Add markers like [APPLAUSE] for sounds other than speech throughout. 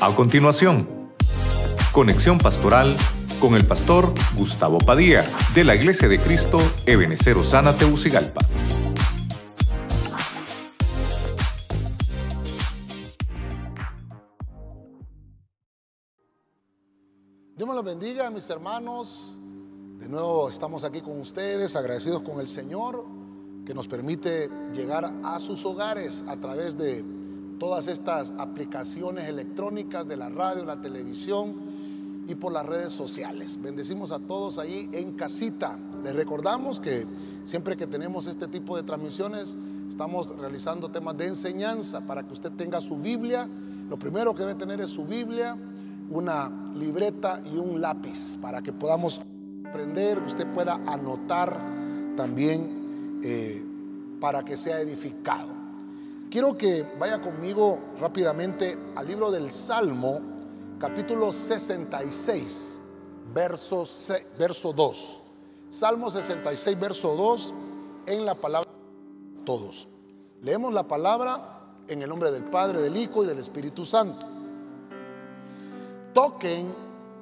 A continuación, conexión pastoral con el pastor Gustavo Padilla de la Iglesia de Cristo Ebenecer Osana Teucigalpa. Dios me los bendiga, mis hermanos. De nuevo estamos aquí con ustedes, agradecidos con el Señor que nos permite llegar a sus hogares a través de todas estas aplicaciones electrónicas de la radio, la televisión y por las redes sociales. Bendecimos a todos ahí en casita. Les recordamos que siempre que tenemos este tipo de transmisiones, estamos realizando temas de enseñanza para que usted tenga su Biblia. Lo primero que debe tener es su Biblia, una libreta y un lápiz para que podamos aprender, usted pueda anotar también eh, para que sea edificado. Quiero que vaya conmigo rápidamente al libro del Salmo, capítulo 66, verso, verso 2. Salmo 66, verso 2, en la palabra todos. Leemos la palabra en el nombre del Padre, del Hijo y del Espíritu Santo toquen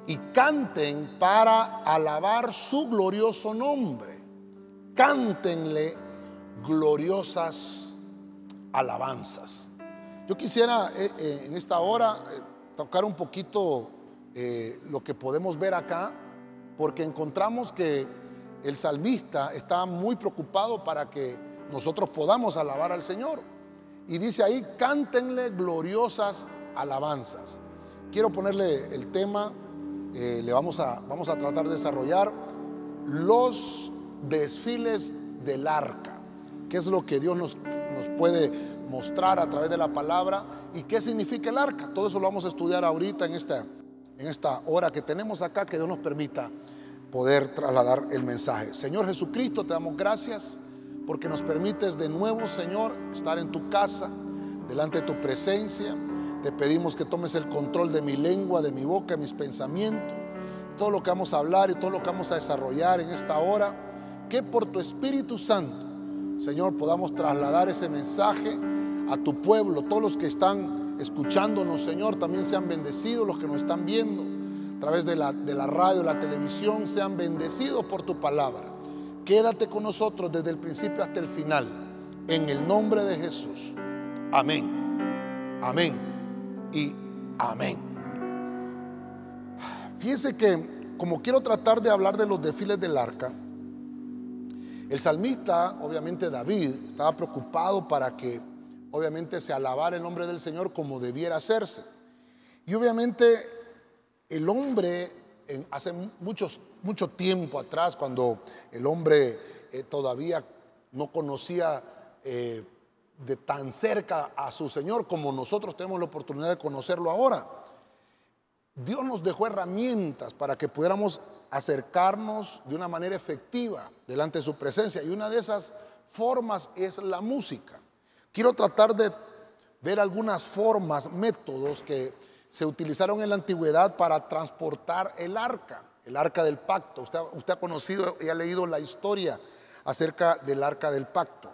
y canten para alabar su glorioso nombre. Cántenle gloriosas alabanzas. Yo quisiera eh, eh, en esta hora eh, tocar un poquito lo que podemos ver acá, porque encontramos que el salmista está muy preocupado para que nosotros podamos alabar al Señor. Y dice ahí, cántenle gloriosas alabanzas. Quiero ponerle el tema, le vamos a, vamos a tratar de desarrollar los desfiles del arca. ¿Qué es lo que Dios nos, nos puede mostrar a través de la palabra y qué significa el arca? Todo eso lo vamos a estudiar ahorita en esta, en esta hora que tenemos acá, que Dios nos permita poder trasladar el mensaje. Señor Jesucristo, te damos gracias porque nos permites de nuevo, Señor, estar en tu casa, delante de tu presencia. Te pedimos que tomes el control de mi lengua, de mi boca, de mis pensamientos, todo lo que vamos a hablar y todo lo que vamos a desarrollar en esta hora, que por tu Espíritu Santo, Señor, podamos trasladar ese mensaje a tu pueblo. Todos los que están escuchándonos, Señor, también sean bendecidos, los que nos están viendo a través de la, de la radio, la televisión, sean bendecidos por tu palabra. Quédate con nosotros desde el principio hasta el final. En el nombre de Jesús. Amén. Amén y amén. Fíjense que como quiero tratar de hablar de los desfiles del arca, el salmista, obviamente David, estaba preocupado para que obviamente se alabara el nombre del Señor como debiera hacerse. Y obviamente el hombre, hace muchos, mucho tiempo atrás, cuando el hombre eh, todavía no conocía eh, de tan cerca a su Señor como nosotros tenemos la oportunidad de conocerlo ahora. Dios nos dejó herramientas para que pudiéramos acercarnos de una manera efectiva delante de su presencia y una de esas formas es la música. Quiero tratar de ver algunas formas, métodos que se utilizaron en la antigüedad para transportar el arca, el arca del pacto. Usted, usted ha conocido y ha leído la historia acerca del arca del pacto.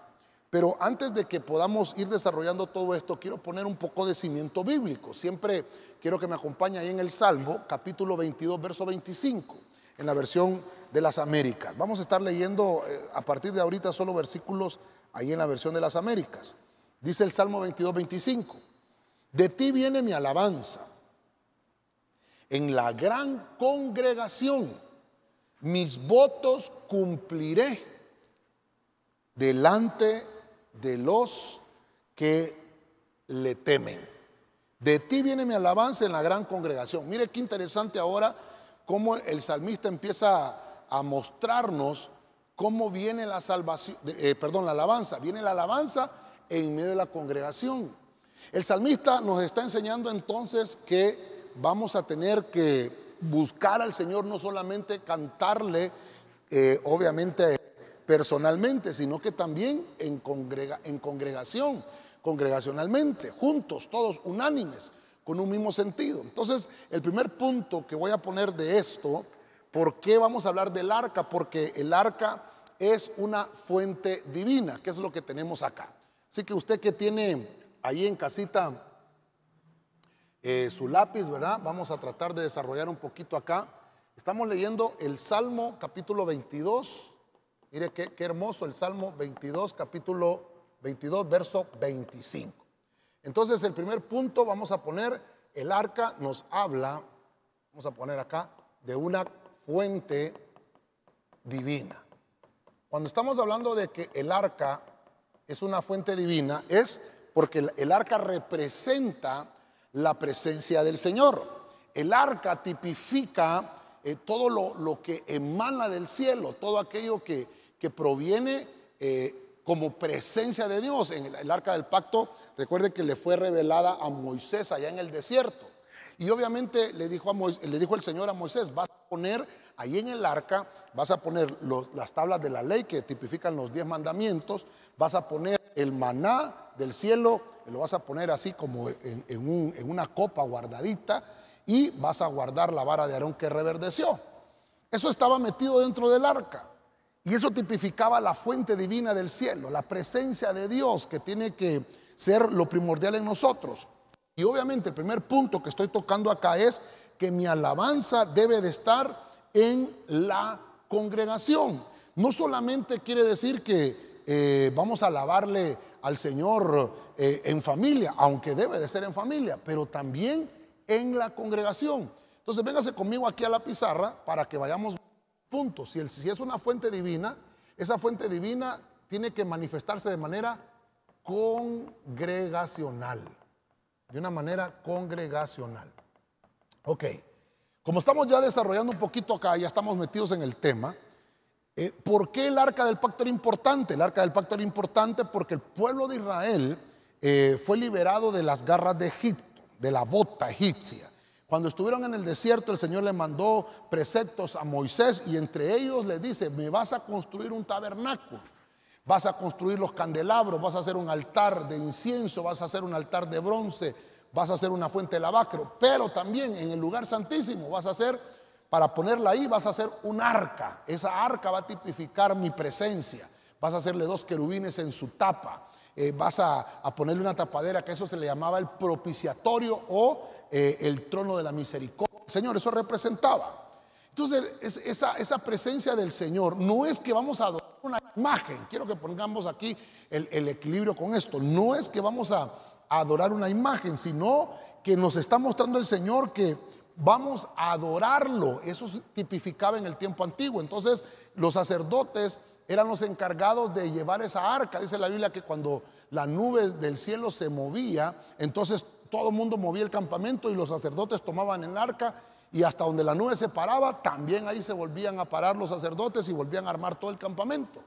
Pero antes de que podamos ir desarrollando todo esto, quiero poner un poco de cimiento bíblico. Siempre quiero que me acompañe ahí en el Salmo, capítulo 22, verso 25, en la versión de las Américas. Vamos a estar leyendo eh, a partir de ahorita solo versículos ahí en la versión de las Américas. Dice el Salmo 22, 25. De ti viene mi alabanza. En la gran congregación mis votos cumpliré delante de los que le temen. De ti viene mi alabanza en la gran congregación. Mire qué interesante ahora cómo el salmista empieza a mostrarnos cómo viene la salvación, eh, perdón, la alabanza. Viene la alabanza en medio de la congregación. El salmista nos está enseñando entonces que vamos a tener que buscar al Señor, no solamente cantarle, eh, obviamente personalmente, sino que también en, congrega, en congregación, congregacionalmente, juntos, todos unánimes, con un mismo sentido. Entonces, el primer punto que voy a poner de esto, ¿por qué vamos a hablar del arca? Porque el arca es una fuente divina, que es lo que tenemos acá. Así que usted que tiene ahí en casita eh, su lápiz, ¿verdad? Vamos a tratar de desarrollar un poquito acá. Estamos leyendo el Salmo capítulo 22. Mire qué, qué hermoso el Salmo 22, capítulo 22, verso 25. Entonces el primer punto vamos a poner, el arca nos habla, vamos a poner acá, de una fuente divina. Cuando estamos hablando de que el arca es una fuente divina, es porque el, arca representa la presencia del Señor. El arca tipifica eh, todo lo, que emana del cielo, todo aquello que, que proviene eh, como presencia de Dios. En el, arca del pacto, recuerde que le fue revelada a Moisés allá en el desierto. Y obviamente le dijo, a le dijo el Señor a Moisés, vas a poner ahí en el arca, vas a poner las tablas de la ley que tipifican los diez mandamientos, vas a poner el maná del cielo, lo vas a poner así como en, una copa guardadita y vas a guardar la vara de Aarón que reverdeció. Eso estaba metido dentro del arca. Y eso tipificaba la fuente divina del cielo, la presencia de Dios que tiene que ser lo primordial en nosotros. Y obviamente el primer punto que estoy tocando acá es que mi alabanza debe de estar en la congregación. No solamente quiere decir que eh, vamos a alabarle al Señor eh, en familia, aunque debe de ser en familia, pero también en la congregación. Entonces, véngase conmigo aquí a la pizarra para que vayamos puntos. Si, si es una fuente divina, esa fuente divina tiene que manifestarse de manera congregacional. De una manera congregacional. Ok. Como estamos ya desarrollando un poquito acá, ya estamos metidos en el tema, eh, ¿Por qué el arca del pacto era importante? El arca del pacto era importante porque el pueblo de Israel eh, fue liberado de las garras de Egipto, de la bota egipcia. Cuando estuvieron en el desierto, el Señor le mandó preceptos a Moisés y entre ellos le dice, me vas a construir un tabernáculo, vas a construir los candelabros, vas a hacer un altar de incienso, vas a hacer un altar de bronce, vas a hacer una fuente de lavacro, pero también en el lugar santísimo vas a hacer para ponerla ahí vas a hacer un arca. Esa arca va a tipificar mi presencia. Vas a hacerle dos querubines en su tapa. Eh, vas a, ponerle una tapadera que eso se le llamaba el propiciatorio o eh, el trono de la misericordia. Señor, eso representaba. Entonces, esa, esa, presencia del Señor no es que vamos a adorar una imagen. Quiero que pongamos aquí el, el equilibrio con esto. No es que vamos a adorar una imagen, sino que nos está mostrando el Señor que vamos a adorarlo. Eso se tipificaba en el tiempo antiguo. Entonces los sacerdotes eran los encargados de llevar esa arca. Dice la Biblia que cuando la nube del cielo se movía, entonces todo el mundo movía el campamento y los sacerdotes tomaban el arca y hasta donde la nube se paraba, también ahí se volvían a parar los sacerdotes y volvían a armar todo el campamento.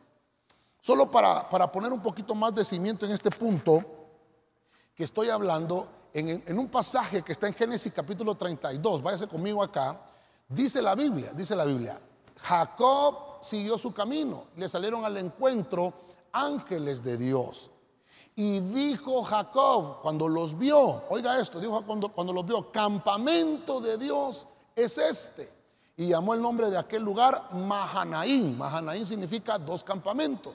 Solo para, para poner un poquito más de cimiento en este punto que estoy hablando, en, un pasaje que está en Génesis capítulo 32, váyase conmigo acá, dice la Biblia, dice la Biblia, Jacob siguió su camino, le salieron al encuentro ángeles de Dios. Y dijo Jacob, cuando los vio, oiga esto, dijo cuando, cuando los vio, campamento de Dios es este. Y llamó el nombre de aquel lugar Mahanaín. Mahanaín significa dos campamentos.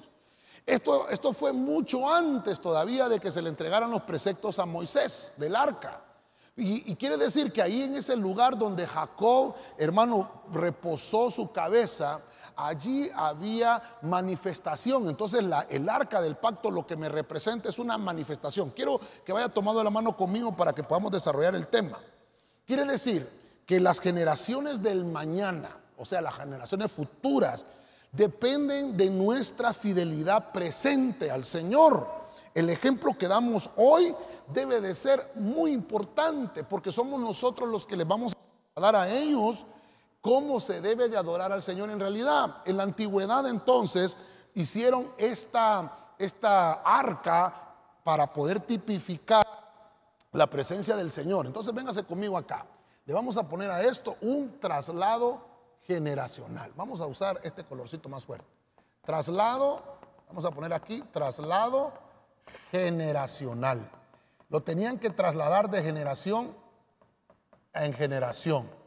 Esto, esto fue mucho antes todavía de que se le entregaran los preceptos a Moisés del arca. Y, quiere decir que ahí en ese lugar donde Jacob, hermano, reposó su cabeza, allí había manifestación. Entonces el arca del pacto lo que me representa es una manifestación. Quiero que vaya tomando la mano conmigo para que podamos desarrollar el tema. Quiere decir que las generaciones del mañana, o sea, las generaciones futuras, dependen de nuestra fidelidad presente al Señor. El ejemplo que damos hoy debe de ser muy importante porque somos nosotros los que les vamos a dar a ellos cómo se debe de adorar al Señor en realidad. En la antigüedad entonces hicieron esta, esta arca para poder tipificar la presencia del Señor. Entonces véngase conmigo acá. Le vamos a poner a esto un traslado generacional. Vamos a usar este colorcito más fuerte. Traslado, vamos a poner aquí, traslado generacional. Lo tenían que trasladar de generación en generación.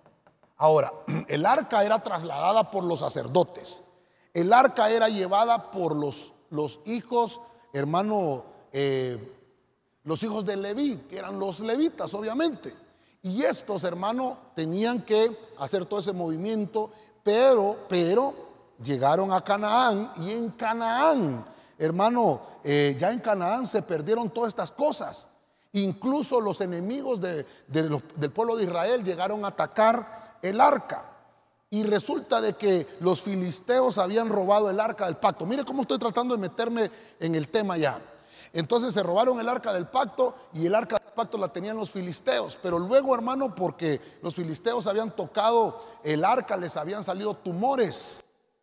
Ahora, [CLEARS THROAT] el arca era trasladada por los sacerdotes. El arca era llevada por los, los hijos, hermano, eh, los hijos de Leví, que eran los levitas, obviamente. Y estos, hermanos, tenían que hacer todo ese movimiento, pero, pero, llegaron a Canaán y en Canaán, hermano, eh, ya en Canaán se perdieron todas estas cosas. Incluso los enemigos del pueblo de Israel llegaron a atacar el arca. Y resulta de que los filisteos habían robado el arca del pacto. Mire cómo estoy tratando de meterme en el tema ya. Entonces se robaron el arca del pacto y el arca del pacto la tenían los filisteos. Pero luego, hermano, porque los filisteos habían tocado el arca, les habían salido tumores.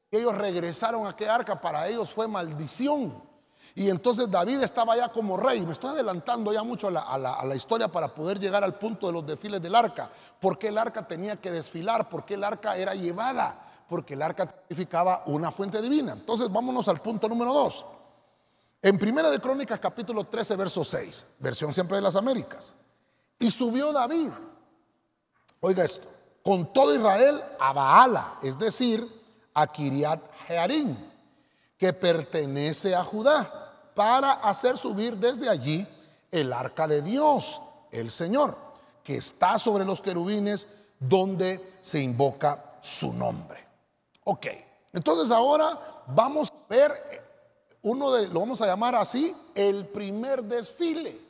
Ellos regresaron a aquel arca, para ellos fue maldición. Y entonces David estaba ya como rey. Me estoy adelantando ya mucho a la, historia para poder llegar al punto de los desfiles del arca. ¿Por qué el arca tenía que desfilar? ¿Por qué el arca era llevada? Porque el arca significaba una fuente divina. Entonces vámonos al punto número dos. En Primera de Crónicas capítulo 13 verso 6, versión siempre de las Américas. Y subió David, oiga esto, con todo Israel a Baala, es decir, a Kiriat Jearim, que pertenece a Judá para hacer subir desde allí el arca de Dios, el Señor, que está sobre los querubines donde se invoca su nombre. Ok, entonces ahora vamos a ver uno de, lo vamos a llamar así, el primer desfile,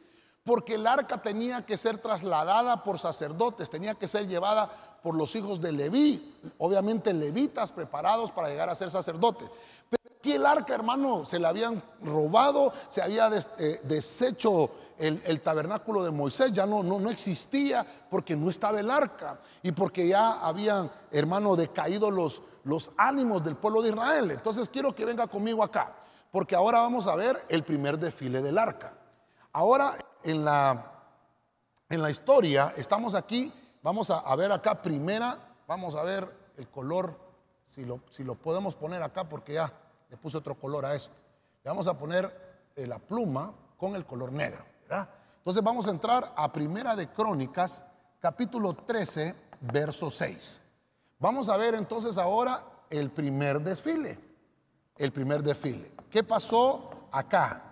porque el arca tenía que ser trasladada por sacerdotes, tenía que ser llevada por los hijos de Leví, obviamente levitas preparados para llegar a ser sacerdotes. Aquí el arca, hermano, se le habían robado, se había eh, deshecho el, tabernáculo de Moisés, ya no, no, no existía porque no estaba el arca y porque ya habían, hermano, decaído los, los ánimos del pueblo de Israel. Entonces quiero que venga conmigo acá, porque ahora vamos a ver el primer desfile del arca. Ahora en la, en la historia, estamos aquí, vamos a, ver acá primera, vamos a ver el color, si lo, si lo podemos poner acá porque ya le puse otro color a esto. Le vamos a poner eh, la pluma con el color negro. Entonces vamos a entrar a Primera de Crónicas, capítulo 13, verso 6. Vamos a ver entonces ahora el primer desfile. El primer desfile. ¿Qué pasó acá?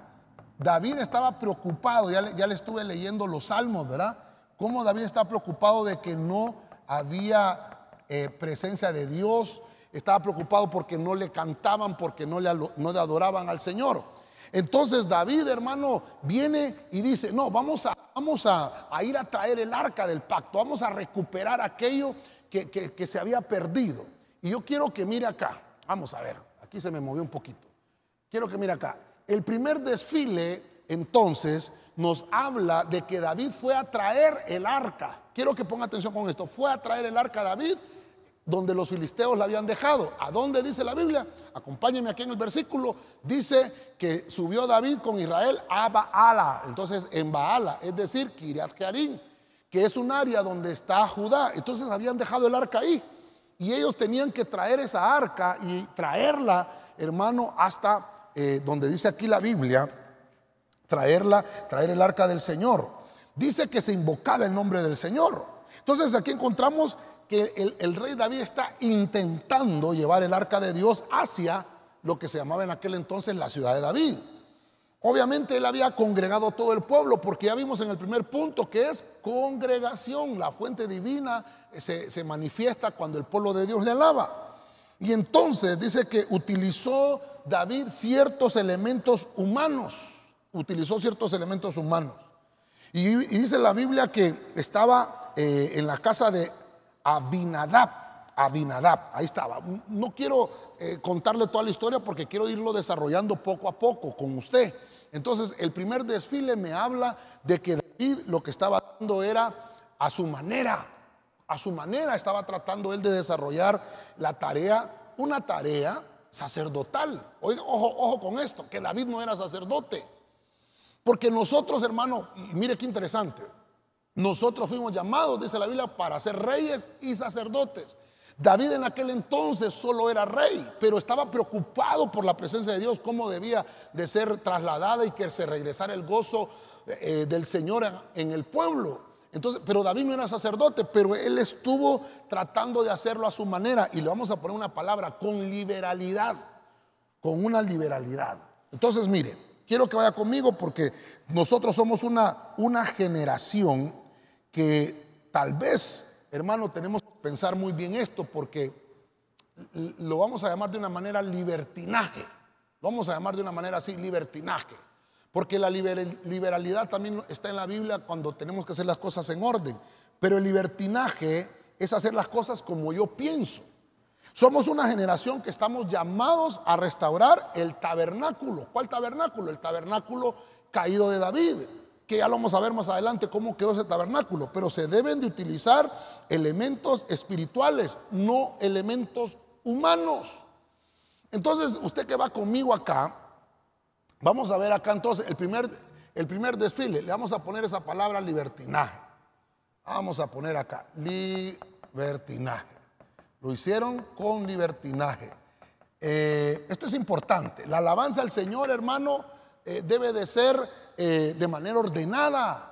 David estaba preocupado, ya le, ya le estuve leyendo los salmos, ¿verdad? Cómo David estaba preocupado de que no había eh, presencia de Dios, estaba preocupado porque no le cantaban, porque no le, adoraban al Señor. Entonces David, hermano, viene y dice, no, vamos a, vamos a, ir a traer el arca del pacto, vamos a recuperar aquello que, que se había perdido. Y yo quiero que mire acá, vamos a ver, aquí se me movió un poquito. Quiero que mire acá. El primer desfile, entonces, nos habla de que David fue a traer el arca. Quiero que ponga atención con esto. Fue a traer el arca a David donde los filisteos la habían dejado. ¿A dónde dice la Biblia? Acompáñenme aquí en el versículo. Dice que subió David con Israel a Baala. Entonces, en Baala, es decir, Kiriat Jearim, que es un área donde está Judá. Entonces habían dejado el arca ahí. Y ellos tenían que traer esa arca y traerla, hermano, hasta eh, donde dice aquí la Biblia, traerla, traer el arca del Señor. Dice que se invocaba el nombre del Señor. Entonces aquí encontramos que el, rey David está intentando llevar el arca de Dios hacia lo que se llamaba en aquel entonces la ciudad de David. Obviamente él había congregado todo el pueblo, porque ya vimos en el primer punto que es congregación, la fuente divina se, se manifiesta cuando el pueblo de Dios le alaba. Y entonces dice que utilizó David ciertos elementos humanos, utilizó ciertos elementos humanos. Y, dice la Biblia que estaba eh, en la casa de Abinadab. Abinadab, ahí estaba. No quiero eh, contarle toda la historia porque quiero irlo desarrollando poco a poco con usted. Entonces, el primer desfile me habla de que David lo que estaba dando era a su manera, a su manera estaba tratando él de desarrollar la tarea, una tarea sacerdotal. Oiga, ojo, ojo con esto, que David no era sacerdote. Porque nosotros, hermano, mire qué interesante, nosotros fuimos llamados, dice la Biblia, para ser reyes y sacerdotes. David en aquel entonces solo era rey, pero estaba preocupado por la presencia de Dios, cómo debía de ser trasladada y que se regresara el gozo eh, del Señor en el pueblo. Entonces, pero David no era sacerdote, pero él estuvo tratando de hacerlo a su manera y le vamos a poner una palabra con liberalidad, con una liberalidad. Entonces, mire, quiero que vaya conmigo porque nosotros somos una, una generación que tal vez, hermano, tenemos que pensar muy bien esto porque lo vamos a llamar de una manera libertinaje. Lo vamos a llamar de una manera así, libertinaje. Porque la liberalidad también está en la Biblia cuando tenemos que hacer las cosas en orden. Pero el libertinaje es hacer las cosas como yo pienso. Somos una generación que estamos llamados a restaurar el tabernáculo. ¿Cuál tabernáculo? El tabernáculo caído de David, que ya lo vamos a ver más adelante cómo quedó ese tabernáculo. Pero se deben de utilizar elementos espirituales, no elementos humanos. Entonces, usted que va conmigo acá, vamos a ver acá entonces el primer, el primer desfile. Le vamos a poner esa palabra libertinaje. Vamos a poner acá, libertinaje. Lo hicieron con libertinaje. Eh, esto es importante. La alabanza al Señor, hermano, eh, debe de ser eh, de manera ordenada.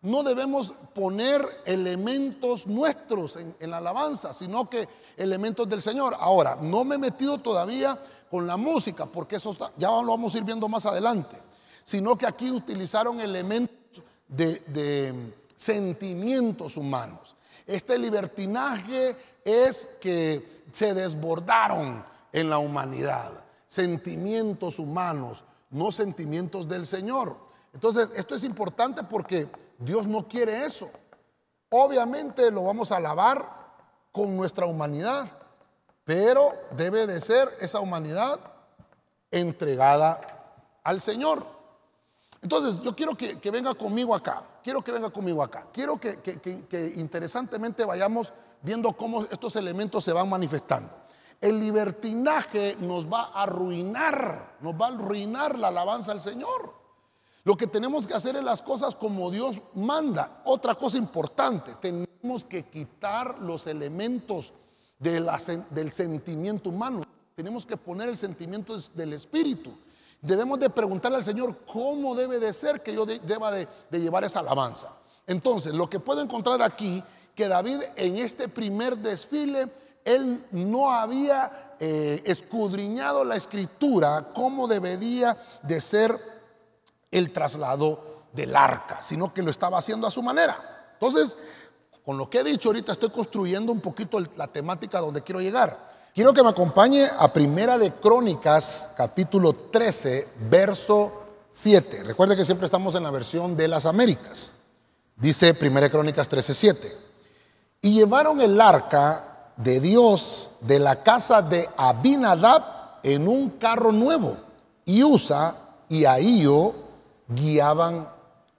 No debemos poner elementos nuestros en, en la alabanza, sino que elementos del Señor. Ahora, no me he metido todavía con la música, porque eso ya lo vamos a ir viendo más adelante, sino que aquí utilizaron elementos de, sentimientos humanos. Este libertinaje es que se desbordaron en la humanidad, sentimientos humanos, no sentimientos del Señor. Entonces, esto es importante porque Dios no quiere eso. Obviamente lo vamos a alabar con nuestra humanidad, pero debe de ser esa humanidad entregada al Señor. Entonces, yo quiero que, venga conmigo acá, quiero que venga conmigo acá, quiero que, que interesantemente vayamos viendo cómo estos elementos se van manifestando. El libertinaje nos va a arruinar, nos va a arruinar la alabanza al Señor. Lo que tenemos que hacer es las cosas como Dios manda. Otra cosa importante, tenemos que quitar los elementos del sentimiento humano. Tenemos que poner el sentimiento del Espíritu. Debemos de preguntarle al Señor cómo debe de ser que yo deba de, llevar esa alabanza. Entonces, lo que puedo encontrar aquí, que David en este primer desfile, él no había eh, escudriñado la escritura, cómo debería de ser el traslado del arca, sino que lo estaba haciendo a su manera. Entonces, con lo que he dicho ahorita estoy construyendo un poquito la temática donde quiero llegar. Quiero que me acompañe a Primera de Crónicas, capítulo 13, verso 7. Recuerde que siempre estamos en la versión de las Américas. Dice Primera de Crónicas 13, 7. Y llevaron el arca de Dios de la casa de Abinadab en un carro nuevo. Y Usa y Ahío guiaban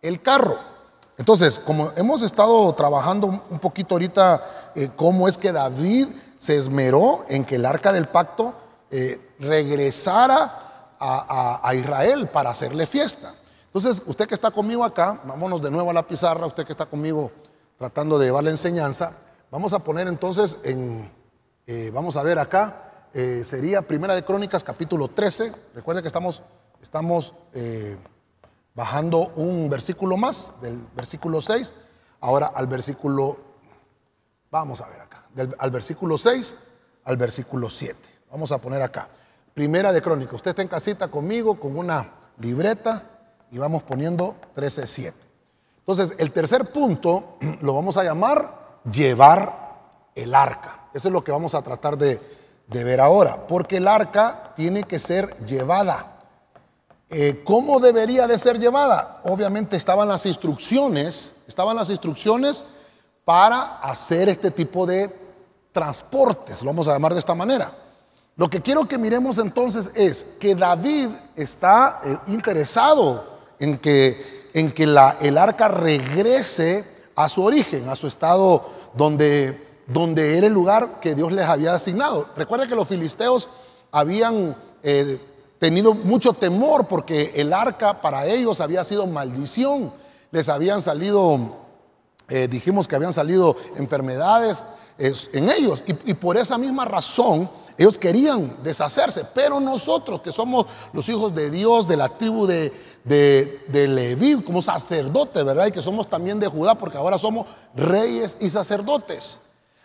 el carro. Entonces, como hemos estado trabajando un poquito ahorita, eh, cómo es que David se esmeró en que el arca del pacto eh, regresara a, Israel para hacerle fiesta. Entonces, usted que está conmigo acá, vámonos de nuevo a la pizarra, usted que está conmigo tratando de llevar la enseñanza, vamos a poner entonces en, eh, vamos a ver acá, sería Primera de Crónicas capítulo 13, recuerde que estamos, estamos bajando un versículo más, del versículo 6, ahora al versículo, vamos a ver acá, al versículo 6 al versículo 7. Vamos a poner acá. Primera de Crónica. Usted está en casita conmigo con una libreta y vamos poniendo 13.7. Entonces, el tercer punto [CLEARS THROAT] lo vamos a llamar llevar el arca. Eso es lo que vamos a tratar de ver ahora, porque el arca tiene que ser llevada. Eh, ¿Cómo debería de ser llevada? Obviamente estaban las instrucciones, estaban las instrucciones para hacer este tipo de transportes, lo vamos a llamar de esta manera. Lo que quiero que miremos entonces es que David está eh, interesado en que, en que la, el arca regrese a su origen, a su estado donde, donde era el lugar que Dios les había asignado. Recuerda que los filisteos habían eh, tenido mucho temor porque el arca para ellos había sido maldición. Les habían salido, eh, dijimos que habían salido enfermedades en ellos. Y, por esa misma razón ellos querían deshacerse. Pero nosotros que somos los hijos de Dios, de la tribu de, de, de Leví, como sacerdotes, ¿verdad? Y que somos también de Judá porque ahora somos reyes y sacerdotes.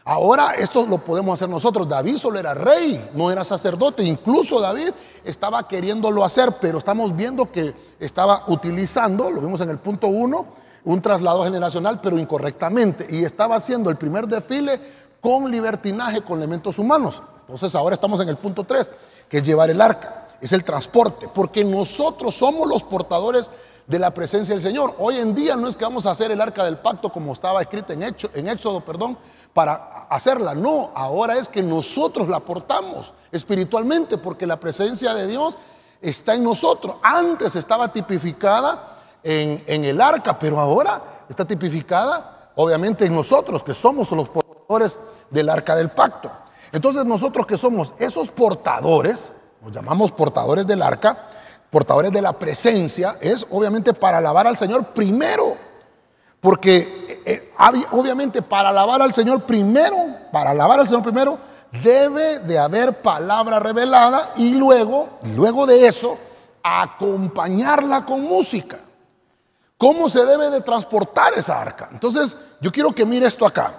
Ahora esto lo podemos hacer nosotros. David solo era rey, no era sacerdote. Incluso David estaba queriéndolo hacer, pero estamos viendo que estaba utilizando, lo vimos en el punto uno, un traslado generacional, pero incorrectamente. Y estaba haciendo el primer desfile con libertinaje, con elementos humanos. Entonces ahora estamos en el punto 3, que es llevar el arca, es el transporte, porque nosotros somos los portadores de la presencia del Señor. Hoy en día no es que vamos a hacer el arca del pacto como estaba escrito en, Hecho, en Éxodo, perdón, para hacerla. No, ahora es que nosotros la portamos espiritualmente, porque la presencia de Dios está en nosotros. Antes estaba tipificada en, el arca, pero ahora está tipificada obviamente en nosotros, que somos los portadores del arca del pacto. Entonces nosotros que somos esos portadores, nos llamamos portadores del arca, portadores de la presencia, es obviamente para alabar al Señor primero. Porque eh, eh, obviamente para alabar al Señor primero, para alabar al Señor primero, debe de haber palabra revelada y luego, luego de eso, acompañarla con música. ¿Cómo se debe de transportar esa arca? Entonces, yo quiero que mire esto acá.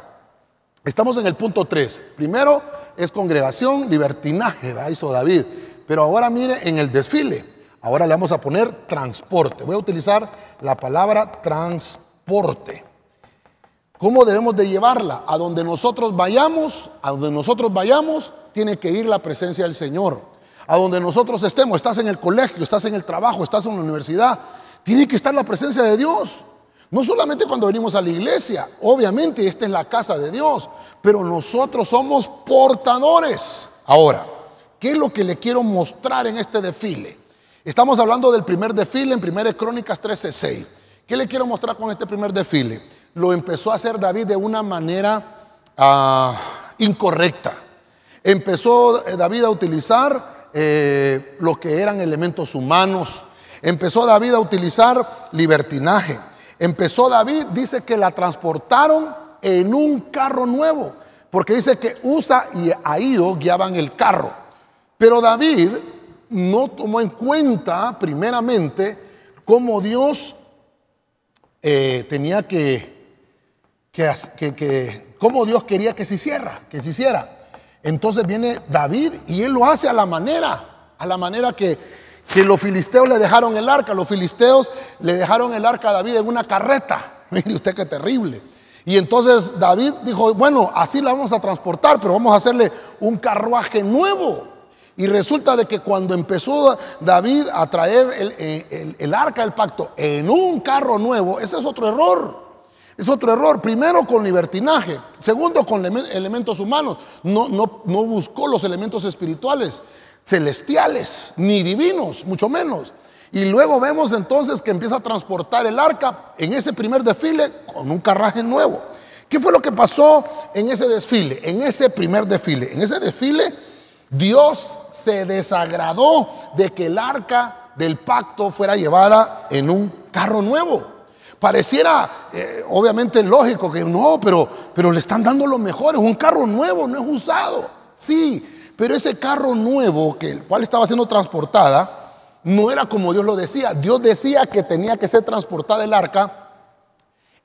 Estamos en el punto 3. Primero es congregación, libertinaje, hizo David. Pero ahora mire en el desfile. Ahora le vamos a poner transporte. Voy a utilizar la palabra transporte. ¿Cómo debemos de llevarla? A donde nosotros vayamos, a donde nosotros vayamos, tiene que ir la presencia del Señor. A donde nosotros estemos, estás en el colegio, estás en el trabajo, estás en la universidad, tiene que estar la presencia de Dios. No solamente cuando venimos a la iglesia, obviamente esta es la casa de Dios, pero nosotros somos portadores. Ahora, ¿qué es lo que le quiero mostrar en este desfile? Estamos hablando del primer desfile en 1 Crónicas 13:6. ¿Qué le quiero mostrar con este primer desfile? Lo empezó a hacer David de una manera ah, incorrecta. Empezó eh, David a utilizar eh, lo que eran elementos humanos. Empezó David a utilizar libertinaje. Empezó David, dice que la transportaron en un carro nuevo, porque dice que Usa y Ahío guiaban el carro. Pero David no tomó en cuenta primeramente cómo Dios eh, tenía que, que, que, Dios quería que se hiciera, que se hiciera. Entonces viene David y él lo hace a la manera, a la manera que, que los filisteos le dejaron el arca. Los filisteos le dejaron el arca a David en una carreta. [LAUGHS] Mire usted qué terrible. Y entonces David dijo, bueno, así la vamos a transportar, pero vamos a hacerle un carruaje nuevo. Y resulta de que cuando empezó David a traer el, arca del pacto en un carro nuevo, ese es otro error. Es otro error. Primero con libertinaje. Segundo con elementos humanos. No, no, no buscó los elementos espirituales celestiales, ni divinos, mucho menos. Y luego vemos entonces que empieza a transportar el arca en ese primer desfile con un carraje nuevo. ¿Qué fue lo que pasó en ese desfile? En ese primer desfile. En ese desfile Dios se desagradó de que el arca del pacto fuera llevada en un carro nuevo. Pareciera eh, obviamente lógico que no, pero, pero le están dando lo mejor. Es un carro nuevo, no es usado. Sí, pero ese carro nuevo, que el cual estaba siendo transportada, no era como Dios lo decía. Dios decía que tenía que ser transportada el arca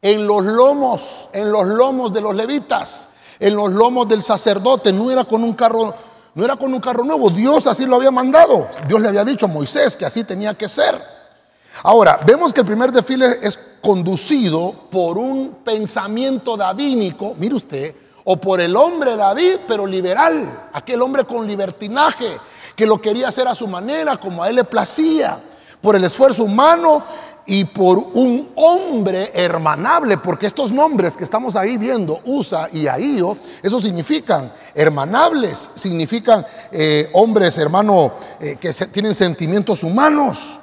en los lomos, en los lomos de los levitas, en los lomos del sacerdote. No era con un carro, no era con un carro nuevo. Dios así lo había mandado. Dios le había dicho a Moisés que así tenía que ser. Ahora, vemos que el primer desfile es conducido por un pensamiento davínico. Mire usted, o por el hombre David, pero liberal, aquel hombre con libertinaje, que lo quería hacer a su manera, como a él le placía, por el esfuerzo humano y por un hombre hermanable, porque estos nombres que estamos ahí viendo, Usa y Ahío, eso significan hermanables, significan eh, hombres, hermano, eh, que tienen sentimientos humanos.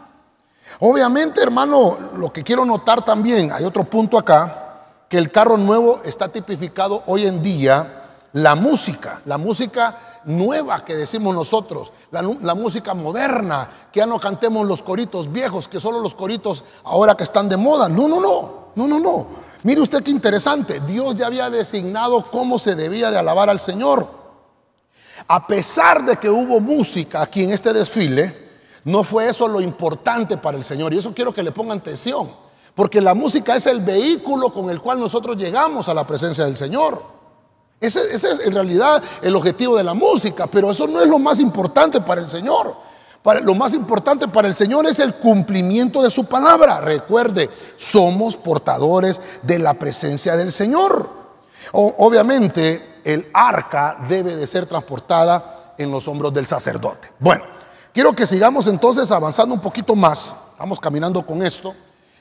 Obviamente, hermano, lo que quiero notar también, hay otro punto acá, que el carro nuevo está tipificado hoy en día la música, la música nueva que decimos nosotros, la, música moderna, que ya no cantemos los coritos viejos, que solo los coritos ahora que están de moda. No, no, no, no, no, no. Mire usted qué interesante, Dios ya había designado cómo se debía de alabar al Señor. A pesar de que hubo música aquí en este desfile, no fue eso lo importante para el Señor. Y eso quiero que le pongan atención. Porque la música es el vehículo con el cual nosotros llegamos a la presencia del Señor. Ese, es en realidad el objetivo de la música, pero eso no es lo más importante para el Señor. lo más importante para el Señor es el cumplimiento de su palabra. Recuerde, somos portadores de la presencia del Señor. obviamente, el arca debe de ser transportada en los hombros del sacerdote. Bueno, quiero que sigamos entonces avanzando un poquito más. Estamos caminando con esto.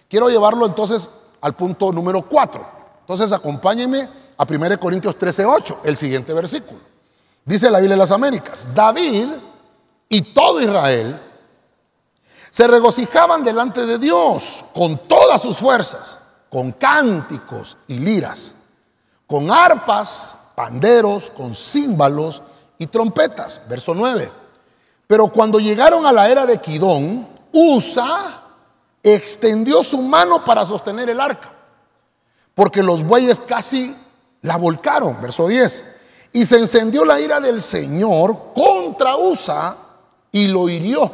Quiero llevarlo entonces al punto número 4. Entonces acompáñenme a 1 Corintios 13, 8, el siguiente versículo. Dice la Biblia de las Américas, David y todo Israel se regocijaban delante de Dios con todas sus fuerzas, con cánticos y liras, con arpas, panderos, con címbalos y trompetas. Verso 9. Pero cuando llegaron a la era de Kidón, Usa extendió su mano para sostener el arca, porque los bueyes casi la volcaron. Verso 10. Y se encendió la ira del Señor contra Usa y lo hirió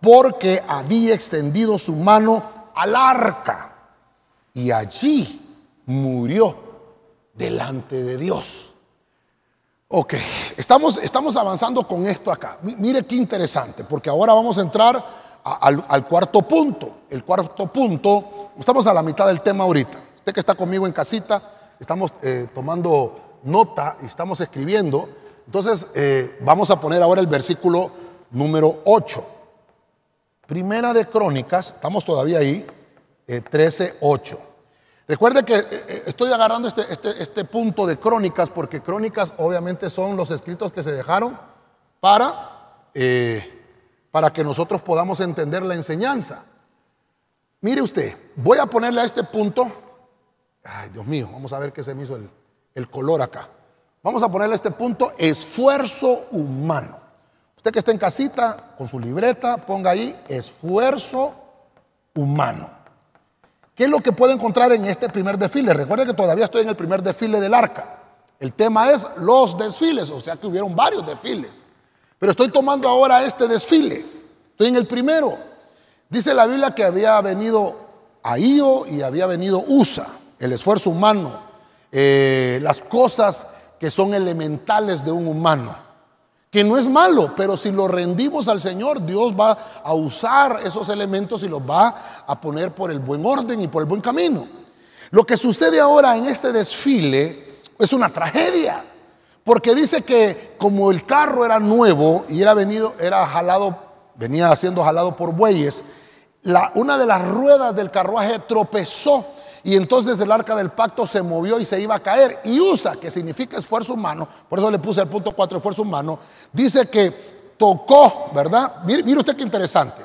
porque había extendido su mano al arca y allí murió delante de Dios. Ok, estamos, estamos avanzando con esto acá. Mire qué interesante, porque ahora vamos a entrar al, cuarto punto. El cuarto punto, estamos a la mitad del tema ahorita. Usted que está conmigo en casita, estamos eh, tomando nota y estamos escribiendo. Entonces, eh, vamos a poner ahora el versículo número 8. Primera de Crónicas, estamos todavía ahí, 13, eh, 8. Recuerde que eh, estoy agarrando este, este, este, punto de Crónicas porque Crónicas obviamente son los escritos que se dejaron para, para que nosotros podamos entender la enseñanza. Mire usted, voy a ponerle a este punto, ay Dios mío, vamos a ver qué se me hizo el, el color acá. Vamos a ponerle este punto esfuerzo humano. Usted que está en casita con su libreta, ponga ahí esfuerzo humano. ¿Qué es lo que puede encontrar en este primer desfile? Recuerde que todavía estoy en el primer desfile del arca. El tema es los desfiles, o sea que hubieron varios desfiles. Pero estoy tomando ahora este desfile. Estoy en el primero. Dice la Biblia que había venido Ahío y había venido Usa, el esfuerzo humano, eh, las cosas que son elementales de un humano que no es malo, pero si lo rendimos al Señor, Dios va a usar esos elementos y los va a poner por el buen orden y por el buen camino. Lo que sucede ahora en este desfile es una tragedia, porque dice que como el carro era nuevo y era venido, era jalado, venía siendo jalado por bueyes, una de las ruedas del carruaje tropezó y entonces el arca del pacto se movió y se iba a caer. Y usa, que significa esfuerzo humano, por eso le puse el punto 4, esfuerzo humano, dice que tocó, ¿verdad? Mire, usted qué interesante.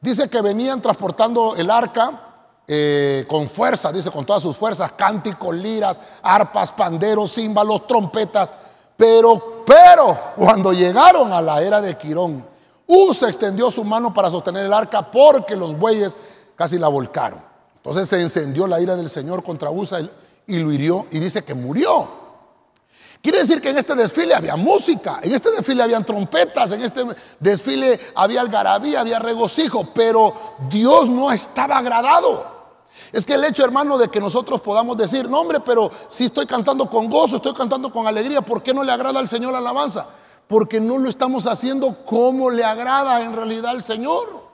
Dice que venían transportando el arca eh, con fuerza, dice con todas sus fuerzas, cánticos, liras, arpas, panderos, címbalos, trompetas. Pero, pero, cuando llegaron a la era de Quirón, Usa extendió su mano para sostener el arca porque los bueyes casi la volcaron. Entonces se encendió la ira del Señor contra Usa y lo hirió y dice que murió. Quiere decir que en este desfile había música, en este desfile habían trompetas, en este desfile había algarabía, había regocijo, pero Dios no estaba agradado. Es que el hecho, hermano, de que nosotros podamos decir, no hombre, pero si estoy cantando con gozo, estoy cantando con alegría, ¿por qué no le agrada al Señor la alabanza? Porque no lo estamos haciendo como le agrada en realidad al Señor.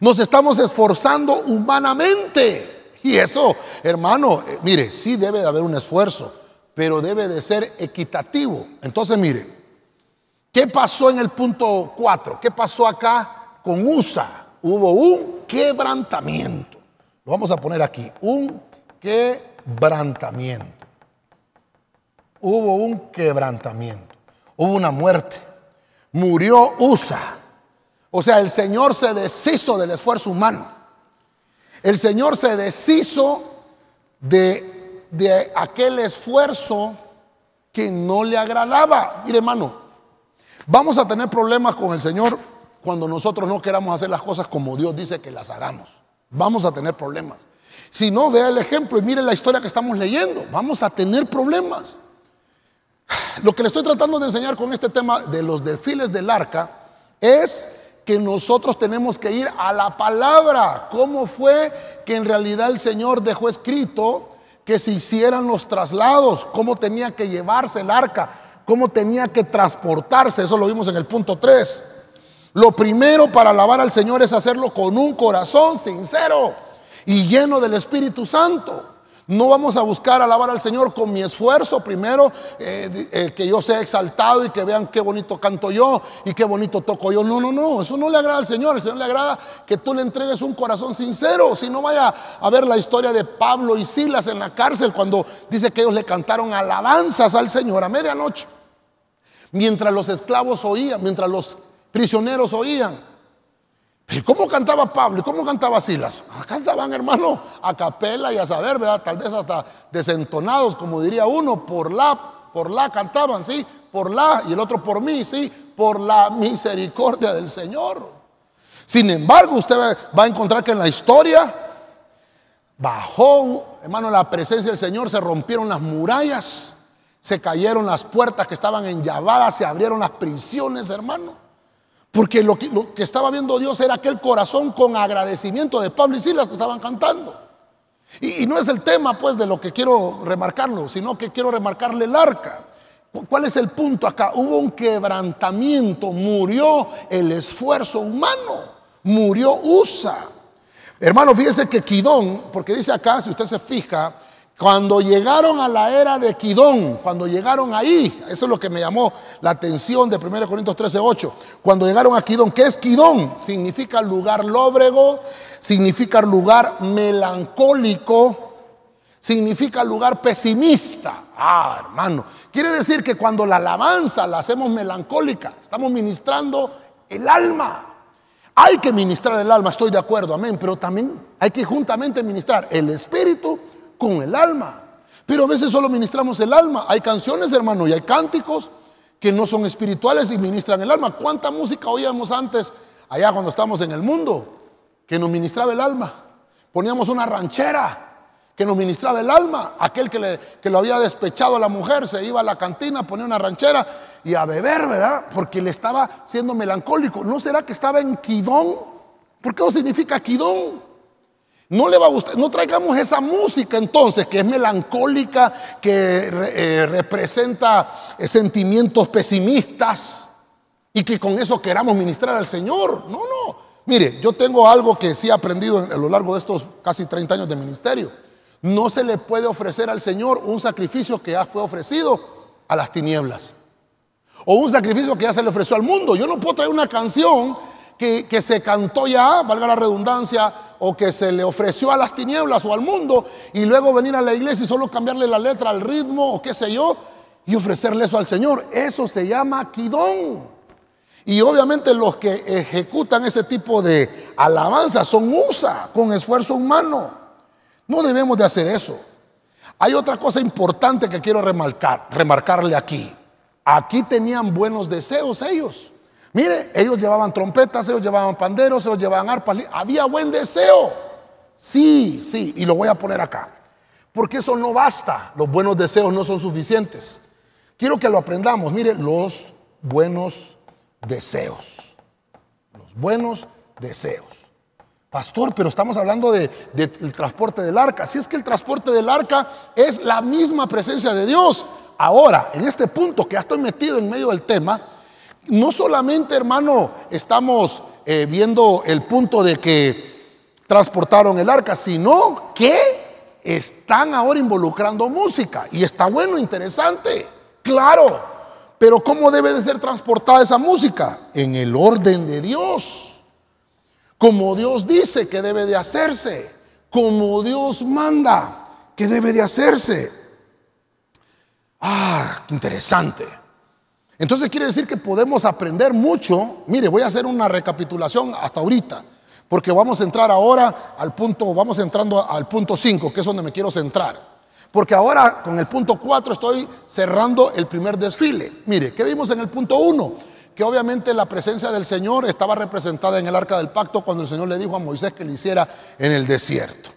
Nos estamos esforzando humanamente. Y eso, hermano, eh, mire, sí debe de haber un esfuerzo, pero debe de ser equitativo. Entonces, mire, ¿qué pasó en el punto 4? ¿Qué pasó acá con USA? Hubo un quebrantamiento. Lo vamos a poner aquí, un quebrantamiento. Hubo un quebrantamiento. Hubo una muerte. Murió USA. O sea, el Señor se deshizo del esfuerzo humano. El Señor se deshizo de, de aquel esfuerzo que no le agradaba. Mire, hermano, vamos a tener problemas con el Señor cuando nosotros no queramos hacer las cosas como Dios dice que las hagamos. Vamos a tener problemas. Si no, vea el ejemplo y mire la historia que estamos leyendo. Vamos a tener problemas. Lo que le estoy tratando de enseñar con este tema de los desfiles del arca es que nosotros tenemos que ir a la palabra. ¿Cómo fue que en realidad el Señor dejó escrito que se hicieran los traslados? ¿Cómo tenía que llevarse el arca? ¿Cómo tenía que transportarse? Eso lo vimos en el punto 3. Lo primero para alabar al Señor es hacerlo con un corazón sincero y lleno del Espíritu Santo. No vamos a buscar alabar al Señor con mi esfuerzo. Primero, eh, eh, que yo sea exaltado y que vean qué bonito canto yo y qué bonito toco yo. No, no, no. Eso no le agrada al Señor. Al Señor le agrada que tú le entregues un corazón sincero. Si no vaya a ver la historia de Pablo y Silas en la cárcel cuando dice que ellos le cantaron alabanzas al Señor a medianoche. Mientras los esclavos oían, mientras los prisioneros oían. ¿Y cómo cantaba Pablo? ¿Y cómo cantaba Silas? Ah, cantaban, hermano, a capela y a saber, ¿verdad? Tal vez hasta desentonados, como diría uno, por la, por la cantaban, ¿sí? Por la, y el otro por mí, ¿sí? Por la misericordia del Señor. Sin embargo, usted va a encontrar que en la historia bajó, hermano, la presencia del Señor, se rompieron las murallas, se cayeron las puertas que estaban enllavadas, se abrieron las prisiones, hermano. Porque lo que, estaba viendo Dios era aquel corazón con agradecimiento de Pablo y Silas que estaban cantando. Y, no es el tema pues de lo que quiero remarcarlo, sino que quiero remarcarle el arca. ¿Cuál es el punto acá? Hubo un quebrantamiento, murió el esfuerzo humano, murió Usa. Hermano, fíjese que Quidón, porque dice acá, si usted se fija, cuando llegaron a la era de Quidón, cuando llegaron ahí, eso es lo que me llamó la atención de 1 Corintios 13, 8. Cuando llegaron a Quidón, ¿qué es Quidón? Significa lugar lóbrego, significa lugar melancólico, significa lugar pesimista. Ah, hermano, quiere decir que cuando la alabanza la hacemos melancólica, estamos ministrando el alma. Hay que ministrar el alma, estoy de acuerdo, amén, pero también hay que juntamente ministrar el espíritu con el alma. Pero a veces solo ministramos el alma. Hay canciones, hermano, y hay cánticos que no son espirituales y ministran el alma. ¿Cuánta música oíamos antes, allá cuando estábamos en el mundo, que nos ministraba el alma? Poníamos una ranchera que nos ministraba el alma. Aquel que, le, que lo había despechado a la mujer se iba a la cantina, ponía una ranchera y a beber, ¿verdad? Porque le estaba siendo melancólico. ¿No será que estaba en quidón? ¿Por qué no significa quidón? No le va a gustar, no traigamos esa música entonces que es melancólica, que eh, representa eh, sentimientos pesimistas y que con eso queramos ministrar al Señor. No, no. Mire, yo tengo algo que sí he aprendido a lo largo de estos casi 30 años de ministerio. No se le puede ofrecer al Señor un sacrificio que ya fue ofrecido a las tinieblas. O un sacrificio que ya se le ofreció al mundo. Yo no puedo traer una canción que, se cantó ya, valga la redundancia, o que se le ofreció a las tinieblas o al mundo y luego venir a la iglesia y solo cambiarle la letra al ritmo o qué sé yo y ofrecerle eso al Señor. Eso se llama quidón. Y obviamente los que ejecutan ese tipo de alabanza son usa con esfuerzo humano. No debemos de hacer eso. Hay otra cosa importante que quiero remarcar, remarcarle aquí. Aquí tenían buenos deseos ellos. Mire, ellos llevaban trompetas, ellos llevaban panderos, ellos llevaban arpas. Había buen deseo. Sí, sí, y lo voy a poner acá. Porque eso no basta. Los buenos deseos no son suficientes. Quiero que lo aprendamos. Mire, los buenos deseos. Los buenos deseos. Pastor, pero estamos hablando del transporte del arca. Si es que el transporte del arca es la misma presencia de Dios. Ahora, en este punto que ya estoy metido en medio del tema, no solamente, hermano, estamos eh, viendo el punto de que transportaron el arca, sino que están ahora involucrando música. Y está bueno, interesante, claro. Pero ¿cómo debe de ser transportada esa música? En el orden de Dios. Como Dios dice que debe de hacerse. Como Dios manda que debe de hacerse. Ah, qué interesante. Entonces quiere decir que podemos aprender mucho. Mire, voy a hacer una recapitulación hasta ahorita, porque vamos a entrar ahora al punto, vamos entrando al punto 5, que es donde me quiero centrar. Porque ahora con el punto 4 estoy cerrando el primer desfile. Mire, ¿qué vimos en el punto 1? Que obviamente la presencia del Señor estaba representada en el arca del pacto cuando el Señor le dijo a Moisés que lo hiciera en el desierto.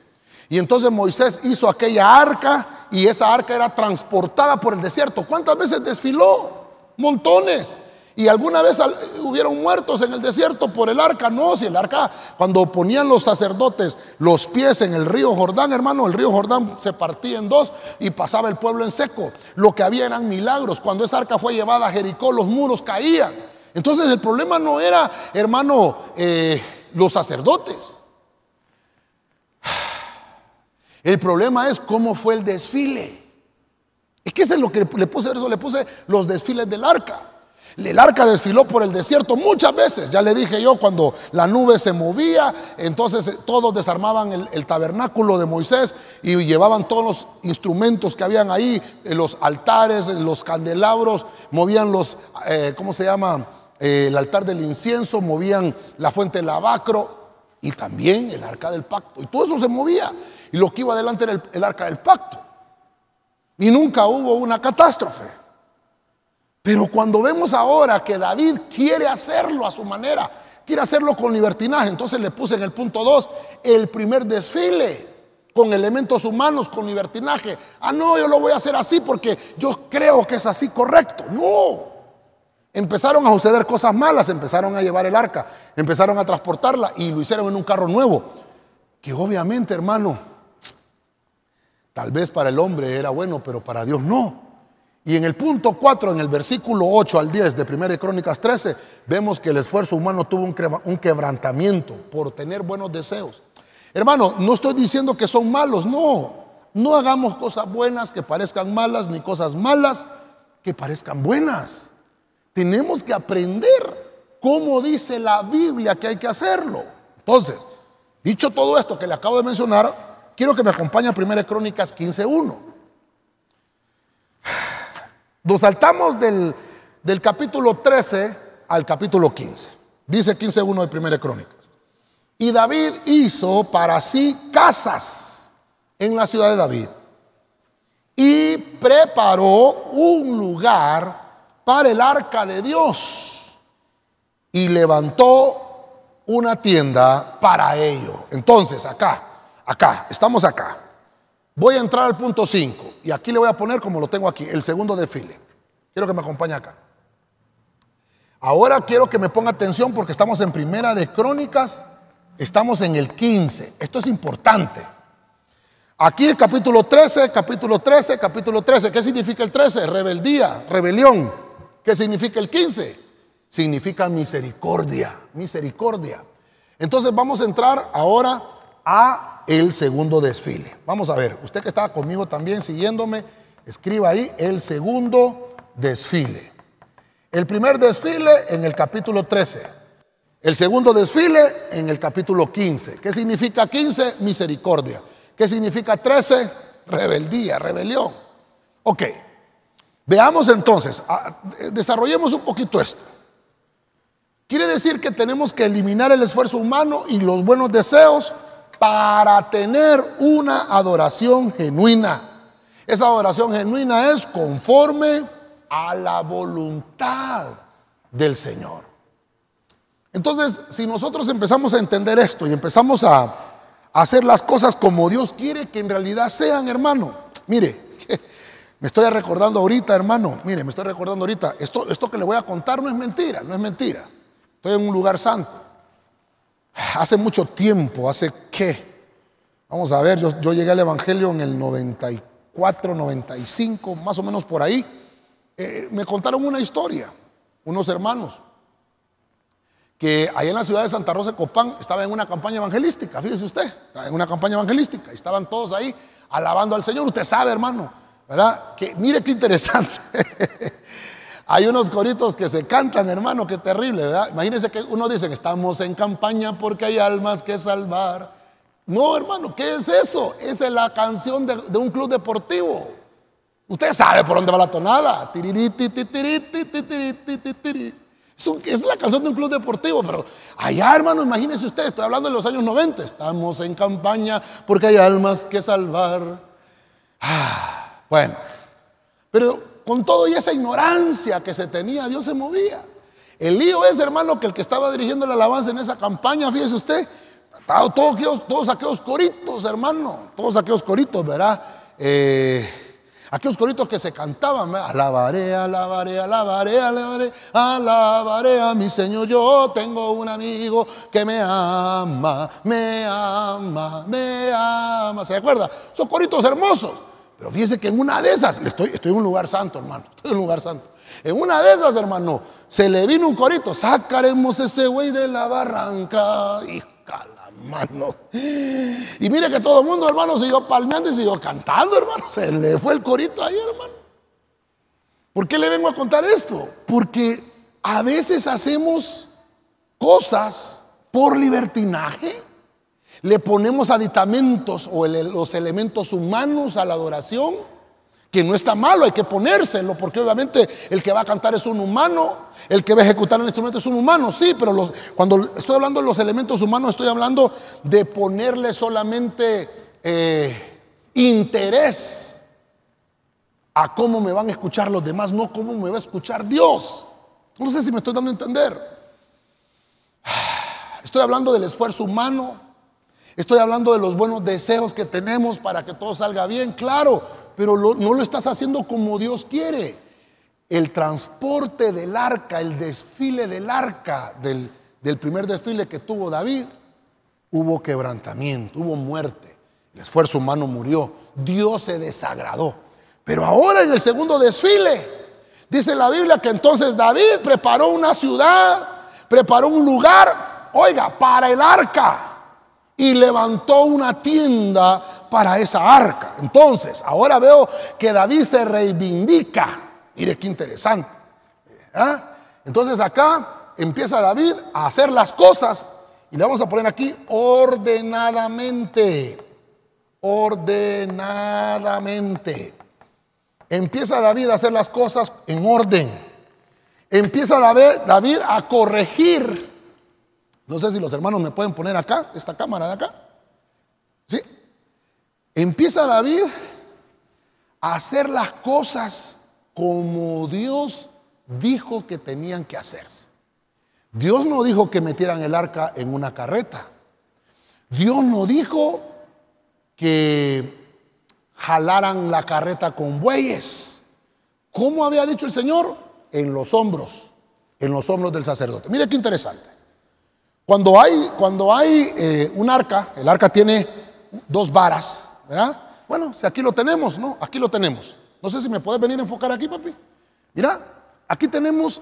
Y entonces Moisés hizo aquella arca y esa arca era transportada por el desierto. ¿Cuántas veces desfiló? Montones. Y alguna vez hubieron muertos en el desierto por el arca. No, si el arca, cuando ponían los sacerdotes los pies en el río Jordán, hermano, el río Jordán se partía en dos y pasaba el pueblo en seco. Lo que había eran milagros. Cuando esa arca fue llevada a Jericó, los muros caían. Entonces el problema no era, hermano, eh, los sacerdotes. [SIGHS] El problema es cómo fue el desfile. Es que es lo que le puse eso, le puse los desfiles del arca. El arca desfiló por el desierto muchas veces. Ya le dije yo, cuando la nube se movía, entonces eh, todos desarmaban el, tabernáculo de Moisés y llevaban todos los instrumentos que habían ahí, eh, los altares, eh, los candelabros, movían los, ¿cómo se llama? el altar del incienso, movían la fuente del lavacro y también el arca del pacto. Y todo eso se movía. Y lo que iba adelante era el arca del pacto. Y nunca hubo una catástrofe. Pero cuando vemos ahora que David quiere hacerlo a su manera, quiere hacerlo con libertinaje, entonces le puse en el punto 2 el primer desfile con elementos humanos, con libertinaje. Ah, no, yo lo voy a hacer así porque yo creo que es así correcto. No. Empezaron a suceder cosas malas, empezaron a llevar el arca, empezaron a transportarla y lo hicieron en un carro nuevo, que obviamente, hermano, tal vez para el hombre era bueno, pero para Dios no. Y en el punto 4, en el versículo 8 al 10 de 1 Crónicas 13, vemos que el esfuerzo humano tuvo un quebrantamiento por tener buenos deseos. Hermano, no estoy diciendo que son malos, no. No hagamos cosas buenas que parezcan malas, ni cosas malas que parezcan buenas. Tenemos que aprender cómo dice la Biblia que hay que hacerlo. Entonces, dicho todo esto que le acabo de mencionar, quiero que me acompañe a 1 Crónicas 15.1. Nos saltamos del, capítulo 13 al capítulo 15. Dice 15.1 de 1 Crónicas. Y David hizo para sí casas en la ciudad de David. Y preparó un lugar para el arca de Dios. Y levantó una tienda para ello. Entonces, acá, acá, estamos acá. Voy a entrar al punto 5 y aquí le voy a poner como lo tengo aquí, el segundo desfile. Quiero que me acompañe acá. Ahora quiero que me ponga atención porque estamos en primera de crónicas, estamos en el 15. Esto es importante. Aquí el capítulo 13, capítulo 13, capítulo 13. ¿Qué significa el 13? Rebeldía, rebelión. ¿Qué significa el 15? Significa misericordia, misericordia. Entonces vamos a entrar ahora a el segundo desfile. Vamos a ver, usted que estaba conmigo también siguiéndome, escriba ahí el segundo desfile. El primer desfile en el capítulo 13. El segundo desfile en el capítulo 15. ¿Qué significa 15? Misericordia. ¿Qué significa 13? Rebeldía, rebelión. Ok. Veamos entonces, desarrollemos un poquito esto. Quiere decir que tenemos que eliminar el esfuerzo humano y los buenos deseos para tener una adoración genuina. Esa adoración genuina es conforme a la voluntad del Señor. Entonces, si nosotros empezamos a entender esto y empezamos a, hacer las cosas como Dios quiere que en realidad sean, hermano, mire, [LAUGHS] me estoy recordando ahorita, hermano, mire, me estoy recordando ahorita, esto, esto que le voy a contar no es mentira, no es mentira. Estoy en un lugar santo. Hace mucho tiempo, hace qué? Vamos a ver, yo, llegué al Evangelio en el 94, 95, más o menos por ahí. Eh, me contaron una historia, unos hermanos, que allá en la ciudad de Santa Rosa Copán estaba en una campaña evangelística, fíjese usted, en una campaña evangelística, estaban todos ahí alabando al Señor. Usted sabe, hermano, ¿verdad? Que mire qué interesante. [LAUGHS] Hay unos coritos que se cantan, hermano, qué terrible, ¿verdad? Imagínense que uno dice que estamos en campaña porque hay almas que salvar. No, hermano, ¿qué es eso? Esa es la canción de, un club deportivo. Usted sabe por dónde va la tonada. Es la canción de un club deportivo, pero allá, hermano, imagínese usted, estoy hablando de los años 90. Estamos en campaña porque hay almas que salvar. Ah, bueno, pero con todo y esa ignorancia que se tenía, Dios se movía. El lío es, hermano, que el que estaba dirigiendo la alabanza en esa campaña, fíjese usted, todos aquellos, coritos, hermano, todos aquellos coritos, ¿verdad? Eh, aquellos coritos que se cantaban, alabaré, alabaré, alabaré, alabaré, alabaré a mi Señor, yo tengo un amigo que me ama, me ama, me ama, ¿se acuerda? Son coritos hermosos. Pero fíjese que en una de esas, estoy, estoy en un lugar santo, hermano, estoy en un lugar santo. En una de esas, hermano, se le vino un corito, sacaremos ese güey de la barranca. La mano. Y mire que todo el mundo, hermano, siguió palmeando y siguió cantando, hermano. Se le fue el corito ahí, hermano. ¿Por qué le vengo a contar esto? Porque a veces hacemos cosas por libertinaje. Le ponemos aditamentos o los elementos humanos a la adoración que no está malo, hay que ponérselo, porque obviamente el que va a cantar es un humano, el que va a ejecutar el instrumento es un humano, sí, pero cuando estoy hablando de los elementos humanos, estoy hablando de ponerle solamente eh, interés a cómo me van a escuchar los demás, no cómo me va a escuchar Dios. No sé si me estoy dando a entender. [SIGHS] Estoy hablando del esfuerzo humano, Estoy hablando de los buenos deseos que tenemos para que todo salga bien, claro, pero no lo estás haciendo como Dios quiere. El transporte del arca, el desfile del arca, del, del primer desfile que tuvo David, hubo quebrantamiento, hubo muerte. El esfuerzo humano murió. Dios se desagradó. Pero ahora en el segundo desfile, dice la Biblia que entonces David preparó una ciudad, preparó un lugar, oiga, para el arca y levantó una tienda para esa arca. Entonces, ahora veo que David se reivindica. Mire qué interesante. ¿Ah? Entonces acá empieza David a hacer las cosas y le vamos a poner aquí ordenadamente. Ordenadamente. Empieza David a hacer las cosas en orden. Empieza David a corregir no sé si los hermanos me pueden poner acá, esta cámara de acá. ¿Sí? Empieza David a hacer las cosas como Dios dijo que tenían que hacerse. Dios no dijo que metieran el arca en una carreta. Dios no dijo que jalaran la carreta con bueyes. ¿Cómo había dicho el Señor? En los hombros, en los hombros del sacerdote. Mire qué interesante. Cuando hay, cuando hay eh, un arca, el arca tiene dos varas, ¿verdad? Bueno, si aquí lo tenemos, ¿no? Aquí lo tenemos. No sé si me puedes venir a enfocar aquí, papi. Mira, aquí tenemos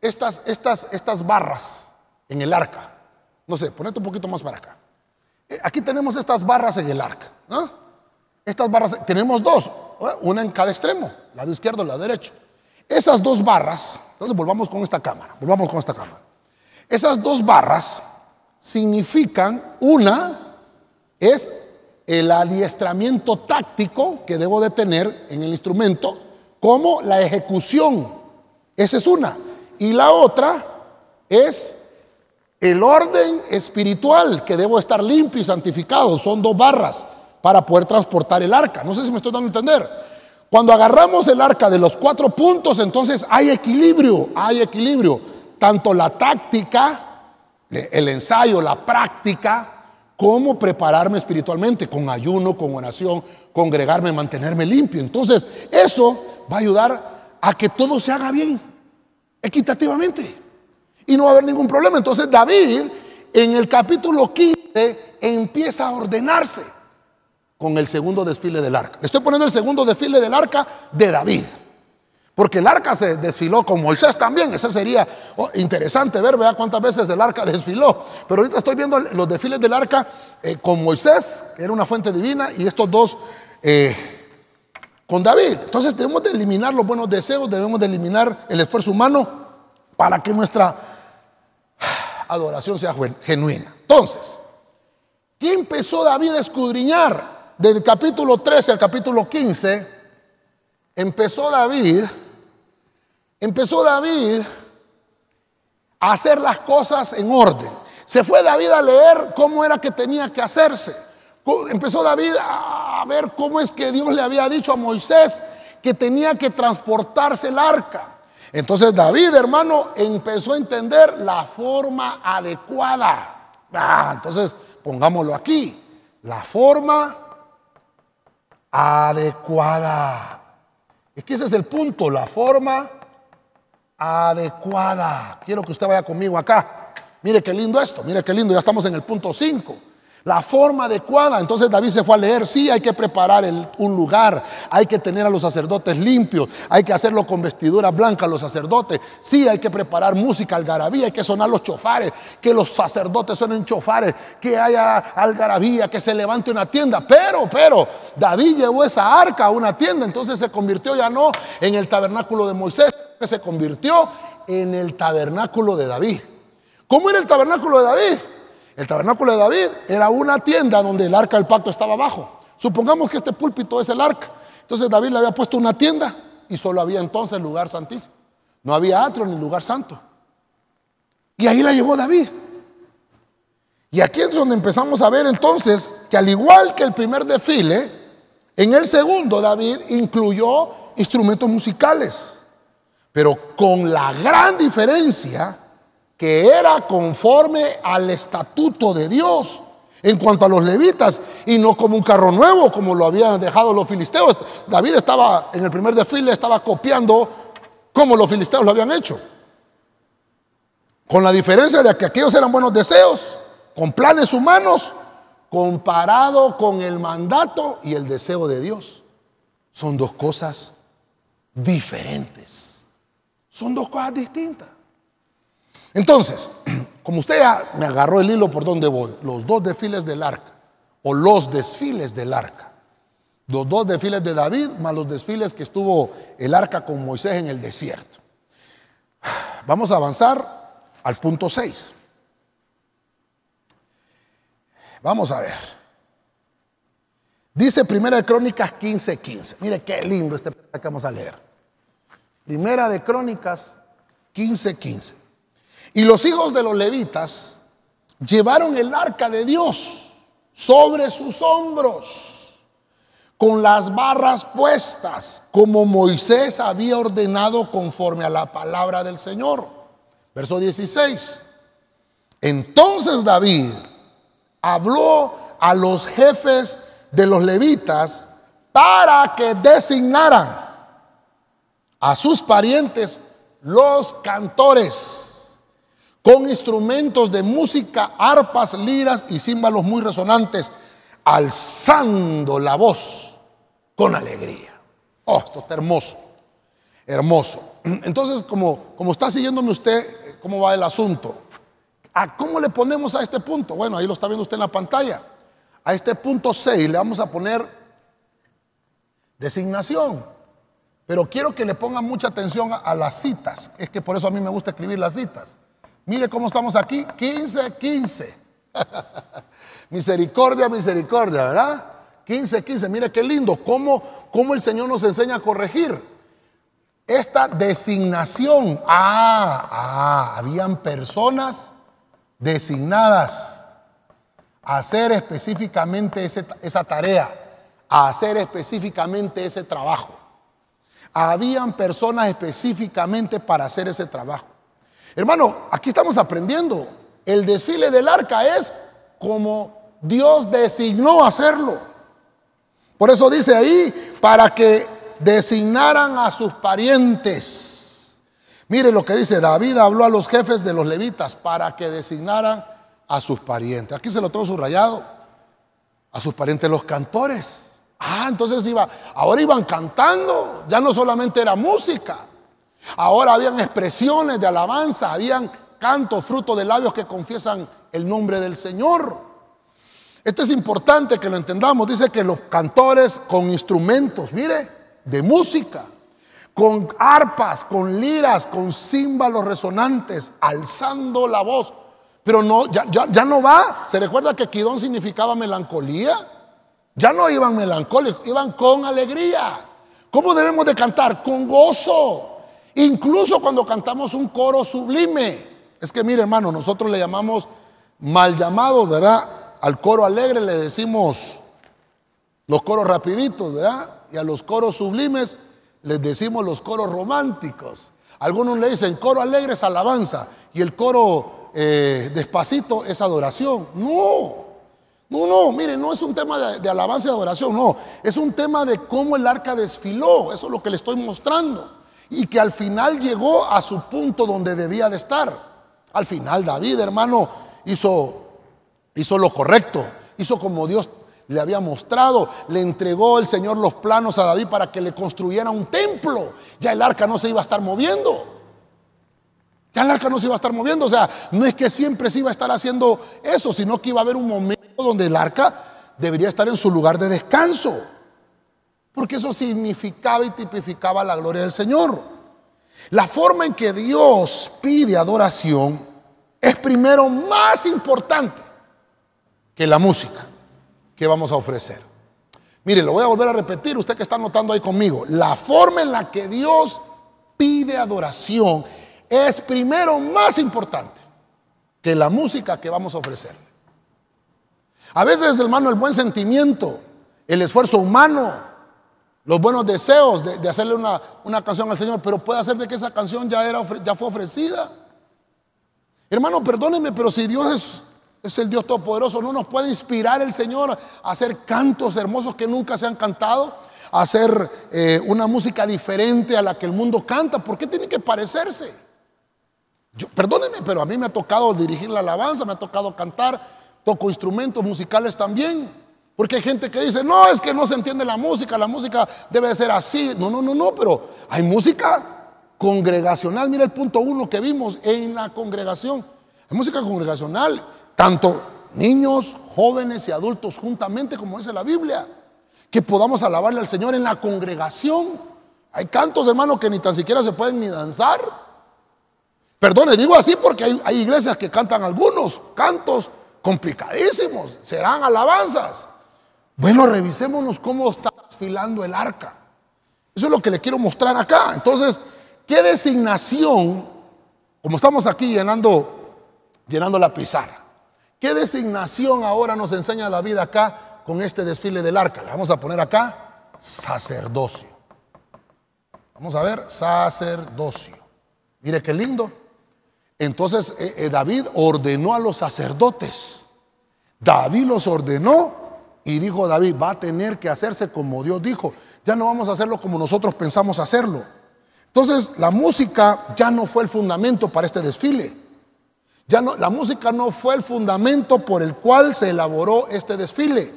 estas, estas, estas barras en el arca. No sé, ponete un poquito más para acá. Eh, aquí tenemos estas barras en el arca. ¿no? Estas barras, tenemos dos, ¿eh? una en cada extremo, lado izquierdo lado derecho. Esas dos barras, entonces volvamos con esta cámara, volvamos con esta cámara. Esas dos barras significan, una es el adiestramiento táctico que debo de tener en el instrumento, como la ejecución. Esa es una. Y la otra es el orden espiritual, que debo estar limpio y santificado. Son dos barras para poder transportar el arca. No sé si me estoy dando a entender. Cuando agarramos el arca de los cuatro puntos, entonces hay equilibrio, hay equilibrio tanto la táctica, el ensayo, la práctica, como prepararme espiritualmente, con ayuno, con oración, congregarme, mantenerme limpio. Entonces, eso va a ayudar a que todo se haga bien, equitativamente. Y no va a haber ningún problema. Entonces, David, en el capítulo 15, empieza a ordenarse con el segundo desfile del arca. Estoy poniendo el segundo desfile del arca de David. Porque el arca se desfiló con Moisés también. Eso sería oh, interesante ver, vea cuántas veces el arca [LAUGHS] desfiló. Pero ahorita estoy viendo los desfiles del arca eh, con Moisés, que era una fuente divina, y estos dos eh, con David. Entonces debemos de eliminar los buenos deseos, debemos de eliminar el esfuerzo humano para que nuestra [SIGHS] adoración sea genuina. Entonces, ¿qué empezó David a escudriñar? Del capítulo 13 al capítulo 15, empezó David empezó David a hacer las cosas en orden. Se fue David a leer cómo era que tenía que hacerse. Empezó David a ver cómo es que Dios le había dicho a Moisés que tenía que transportarse el arca. Entonces David, hermano, empezó a entender la forma adecuada. Ah, entonces, pongámoslo aquí. La forma adecuada. Es que ese es el punto, la forma adecuada. Quiero que usted vaya conmigo acá. Mire qué lindo esto, mire qué lindo, ya estamos en el punto 5. la forma adecuada. Entonces David se fue a leer, sí, hay que preparar un lugar, hay que tener a los sacerdotes limpios, hay que hacerlo con vestiduras blancas los sacerdotes, sí, hay que preparar música, algarabía, hay que sonar los chofares, que los sacerdotes suenen chofares, que haya algarabía, que se levante una tienda. Pero, pero, David llevó esa arca a una tienda, entonces se convirtió ya no en el tabernáculo de Moisés, se convirtió en el tabernáculo de David. ¿Cómo era el tabernáculo de David? El tabernáculo de David era una tienda donde el arca del pacto estaba abajo. Supongamos que este púlpito es el arca. Entonces David le había puesto una tienda y solo había entonces lugar santísimo. No había atrio ni lugar santo. Y ahí la llevó David. Y aquí es donde empezamos a ver entonces que al igual que el primer desfile, en el segundo David incluyó instrumentos musicales, pero con la gran diferencia que era conforme al estatuto de Dios en cuanto a los levitas y no como un carro nuevo como lo habían dejado los filisteos. David estaba en el primer desfile, estaba copiando como los filisteos lo habían hecho. Con la diferencia de que aquellos eran buenos deseos, con planes humanos, comparado con el mandato y el deseo de Dios. Son dos cosas diferentes. Son dos cosas distintas. Entonces, [CLEARS THROAT] como usted ya me agarró el hilo por donde voy, los dos desfiles del arca, o los desfiles del arca, los dos desfiles de David, más los desfiles que estuvo el arca con Moisés en el desierto. [SIGHS] Vamos a avanzar al punto 6. Vamos a ver. Dice Primera de Crónicas 15:15. 15. Mire qué lindo este que vamos a leer. Primera de Crónicas 15:15. 15. Y los hijos de los levitas llevaron el arca de Dios sobre sus hombros, con las barras puestas, como Moisés había ordenado conforme a la palabra del Señor. Verso 16. Entonces David habló a los jefes de los levitas para que designaran a sus parientes los cantores con instrumentos de música, arpas, liras y címbalos muy resonantes, alzando la voz con alegría. Oh, esto está hermoso, hermoso. [CLEARS THROAT] Entonces, como, como está siguiéndome usted, ¿cómo va el asunto? ¿A cómo le ponemos a este punto? Bueno, ahí lo está viendo usted en la pantalla. A este punto 6 le vamos a poner designación. Pero quiero que le ponga mucha atención a las citas. Es que por eso a mí me gusta escribir las citas. Mire cómo estamos aquí, 15, 15. [LAUGHS] misericordia, misericordia, ¿verdad? 15, 15. Mire qué lindo, cómo, cómo el Señor nos enseña a corregir. Esta designación, ah, ah, habían personas designadas a hacer específicamente esa tarea, a hacer específicamente ese trabajo. Habían personas específicamente para hacer ese trabajo. Hermano, aquí estamos aprendiendo. El desfile del arca es como Dios designó hacerlo. Por eso dice ahí, para que designaran a sus parientes. Mire lo que dice, David habló a los jefes de los levitas para que designaran a sus parientes. Aquí se lo tengo subrayado. A sus parientes los cantores. Ah, entonces iba, ahora iban cantando, ya no solamente era música, Ahora habían expresiones de alabanza, habían cantos, fruto de labios que confiesan el nombre del Señor. Esto es importante que lo entendamos. Dice que los cantores con instrumentos, mire, de música, con arpas, con liras, con címbalos resonantes, alzando la voz. Pero no, ya, ya no va. ¿Se recuerda que Quidón significaba melancolía? Ya no iban melancólicos, iban con alegría. ¿Cómo debemos de cantar? Con gozo. Incluso cuando cantamos un coro sublime. Es que mire hermano, nosotros le llamamos mal llamado, ¿verdad? Al coro alegre le decimos los coros rapiditos, ¿verdad? Y a los coros sublimes les decimos los coros románticos. Algunos le dicen coro alegre es alabanza y el coro eh, despacito es adoración. No, no, no, mire, no es un tema de, alabanza y adoración, no, es un tema de cómo el arca desfiló, eso es lo que le estoy mostrando y que al final llegó a su punto donde debía de estar. Al final David, hermano, hizo, hizo lo correcto. hizo como Dios le había mostrado, le entregó el Señor los planos a David para que le construyera un templo. Ya el arca no se iba a estar moviendo. Ya el arca no se iba a estar moviendo. O sea, no es que siempre se iba a estar haciendo eso, sino que iba a haber un momento donde el arca debería estar en su lugar de descanso. Porque eso significaba y tipificaba la gloria del Señor. La forma en que Dios pide adoración es primero más importante que la música que vamos a ofrecer. Mire, lo voy a volver a repetir, usted que está notando ahí conmigo. La forma en la que Dios pide adoración es primero más importante que la música que vamos a ofrecer. A veces, hermano, el buen sentimiento, el esfuerzo humano, los buenos deseos de, hacerle una, una, canción al Señor, pero puede hacer de que esa canción ya, era, ya fue ofrecida. Hermano, perdóneme, pero si Dios es es el Dios Todopoderoso. No nos puede inspirar el Señor a hacer cantos hermosos que nunca se han cantado, a hacer eh, una música diferente a la que el mundo canta. ¿Por qué tiene que parecerse? Yo, perdóneme, pero a mí me ha tocado dirigir la alabanza, me ha tocado cantar, toco instrumentos musicales también. Porque hay gente que dice, no, es que no se entiende la música, la música debe ser así. No, no, no, no, pero hay música congregacional. Mira el punto uno que vimos en la congregación. Hay música congregacional tanto niños, jóvenes y adultos juntamente, como dice la Biblia, que podamos alabarle al Señor en la congregación. Hay cantos, hermanos, que ni tan siquiera se pueden ni danzar. Perdone, digo así porque hay, iglesias que cantan algunos cantos complicadísimos, serán alabanzas. Bueno, revisémonos cómo está desfilando el arca. Eso es lo que le quiero mostrar acá. Entonces, ¿qué designación, como estamos aquí llenando, llenando la pizarra? ¿Qué designación ahora nos enseña la vida acá con este desfile del arca? Le vamos a poner acá sacerdocio. Vamos a ver, sacerdocio. Mire qué lindo. Entonces eh, eh, David ordenó a los sacerdotes. David los ordenó y dijo David, va a tener que hacerse como Dios dijo. Ya no vamos a hacerlo como nosotros pensamos hacerlo. Entonces la música ya no fue el fundamento para este desfile. Ya no, la música no fue el fundamento por el cual se elaboró este desfile,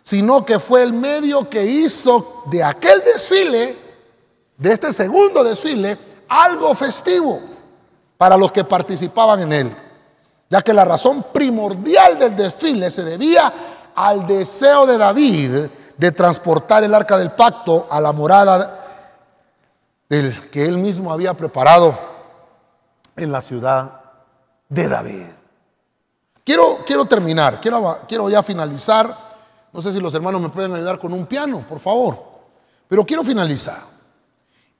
sino que fue el medio que hizo de aquel desfile, de este segundo desfile, algo festivo para los que participaban en él. Ya que la razón primordial del desfile se debía al deseo de David de transportar el arca del pacto a la morada del que él mismo había preparado en la ciudad de David. Quiero, quiero terminar, quiero, quiero ya finalizar. No sé si los hermanos me pueden ayudar con un piano, por favor. Pero quiero finalizar.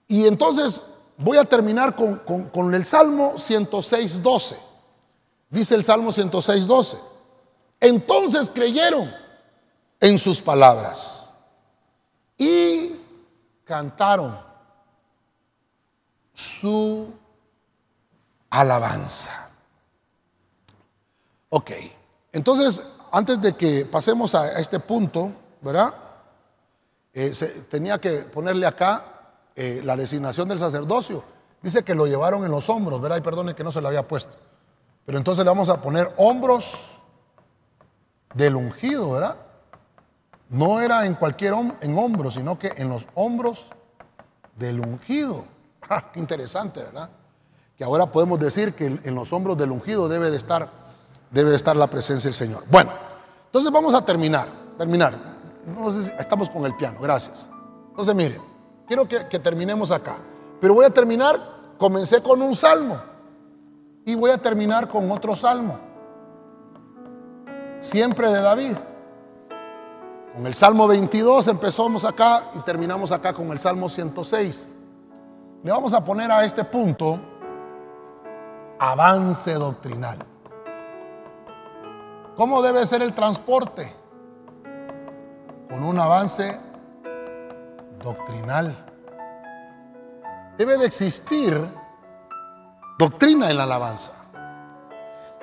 Y entonces voy a terminar con, el Salmo 106, 12. Dice el Salmo 106, 12. Entonces creyeron en sus palabras y cantaron su alabanza. Ok, entonces, antes de que pasemos a este punto, ¿verdad? Eh, tenía que ponerle acá eh, la designación del sacerdocio. Dice que lo llevaron en los hombros, ¿verdad? Y perdone que no se lo había puesto. Pero entonces le vamos a poner hombros del ungido, ¿verdad? No era en cualquier en hombros, sino que en los hombros del ungido. [LAUGHS] Ah, qué interesante, ¿verdad? Que ahora podemos decir que en los hombros del ungido debe de estar debe estar la presencia del Señor. Bueno, entonces vamos a terminar, terminar. No estamos con el piano, gracias. Entonces mire, quiero que, terminemos acá, pero voy a terminar, comencé con un salmo y voy a terminar con otro salmo, siempre de David. Con el Salmo 22 empezamos acá y terminamos acá con el Salmo 106. Le vamos a poner a este punto avance doctrinal. ¿Cómo debe ser el transporte? Con un avance doctrinal. Debe de existir doctrina en la alabanza.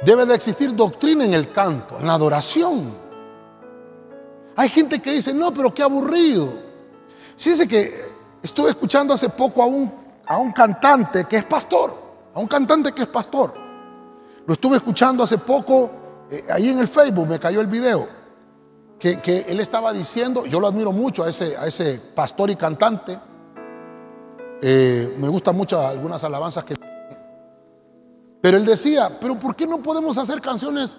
Debe de existir doctrina en el canto, en la adoración. Hay gente que dice, no, pero qué aburrido. Fíjense que estuve escuchando hace poco a un, a un cantante que es pastor, a un cantante que es pastor. Lo estuve escuchando hace poco eh, ahí en el Facebook me cayó el video. Que, él estaba diciendo, yo lo admiro mucho a ese, a ese pastor y cantante, eh, me gustan mucho algunas alabanzas que... Pero él decía, pero ¿por qué no podemos hacer canciones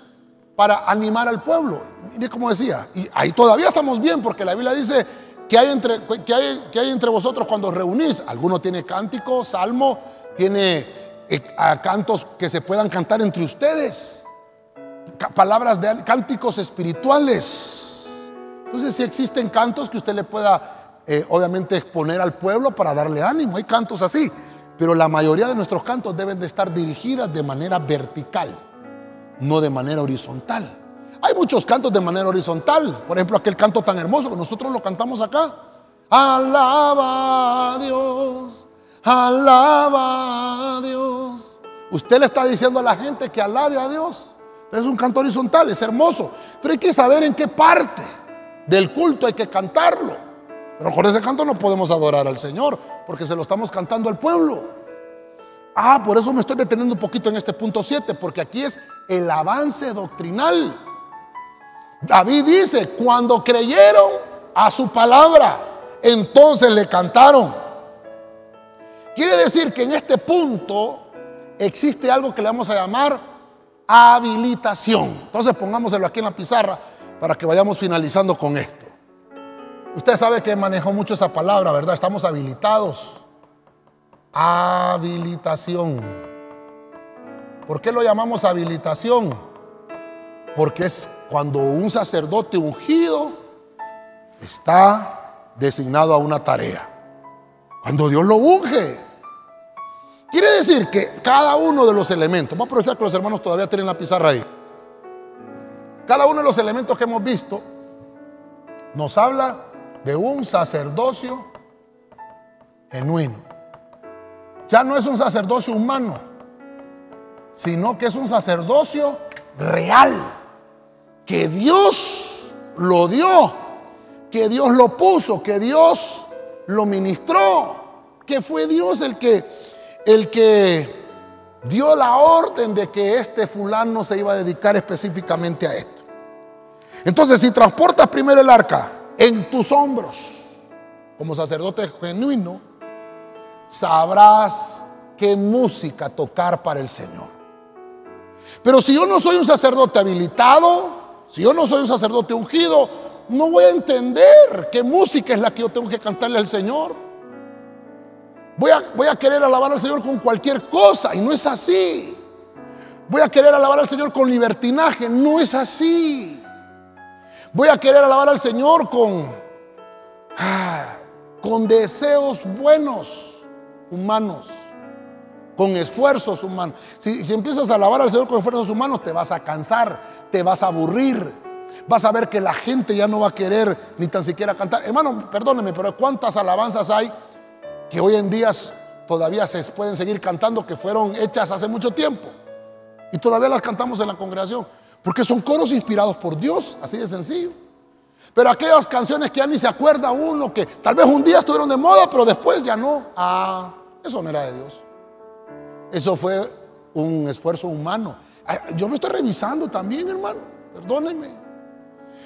para animar al pueblo? Mire cómo decía, y ahí todavía estamos bien, porque la Biblia dice que hay entre, que hay, que hay entre vosotros cuando reunís. Alguno tiene cántico, salmo, tiene eh, cantos que se puedan cantar entre ustedes palabras de cánticos espirituales. Entonces, si existen cantos que usted le pueda, eh, obviamente, exponer al pueblo para darle ánimo, hay cantos así, pero la mayoría de nuestros cantos deben de estar dirigidas de manera vertical, no de manera horizontal. Hay muchos cantos de manera horizontal, por ejemplo, aquel canto tan hermoso que nosotros lo cantamos acá. Alaba a Dios, alaba a Dios. Usted le está diciendo a la gente que alabe a Dios. Es un canto horizontal, es hermoso. Pero hay que saber en qué parte del culto hay que cantarlo. Pero con ese canto no podemos adorar al Señor, porque se lo estamos cantando al pueblo. Ah, por eso me estoy deteniendo un poquito en este punto 7, porque aquí es el avance doctrinal. David dice, cuando creyeron a su palabra, entonces le cantaron. Quiere decir que en este punto existe algo que le vamos a llamar habilitación. Entonces pongámoselo aquí en la pizarra para que vayamos finalizando con esto. Usted sabe que manejó mucho esa palabra, ¿verdad? Estamos habilitados. Habilitación. ¿Por qué lo llamamos habilitación? Porque es cuando un sacerdote ungido está designado a una tarea. Cuando Dios lo unge, Quiere decir que cada uno de los elementos, vamos a aprovechar que los hermanos todavía tienen la pizarra ahí. Cada uno de los elementos que hemos visto nos habla de un sacerdocio genuino. Ya no es un sacerdocio humano, sino que es un sacerdocio real, que Dios lo dio, que Dios lo puso, que Dios lo ministró, que fue Dios el que el que dio la orden de que este fulano se iba a dedicar específicamente a esto. Entonces, si transportas primero el arca en tus hombros, como sacerdote genuino, sabrás qué música tocar para el Señor. Pero si yo no soy un sacerdote habilitado, si yo no soy un sacerdote ungido, no voy a entender qué música es la que yo tengo que cantarle al Señor. Voy a, querer alabar al Señor con cualquier cosa y no es así. Voy a querer alabar al Señor con libertinaje, no es así. Voy a querer alabar al Señor con, ah, con deseos buenos, humanos, con esfuerzos humanos. Si, si empiezas a alabar al Señor con esfuerzos humanos, te vas a cansar, te vas a aburrir, vas a ver que la gente ya no va a querer ni tan siquiera cantar. Hermano, perdóneme, pero ¿cuántas alabanzas hay que hoy en día todavía se pueden seguir cantando, que fueron hechas hace mucho tiempo. Y todavía las cantamos en la congregación, porque son coros inspirados por Dios, así de sencillo. Pero aquellas canciones que ya ni se acuerda uno, que tal vez un día estuvieron de moda, pero después ya no. Ah, eso no era de Dios. Eso fue un esfuerzo humano. Yo me estoy revisando también, hermano. Perdónenme.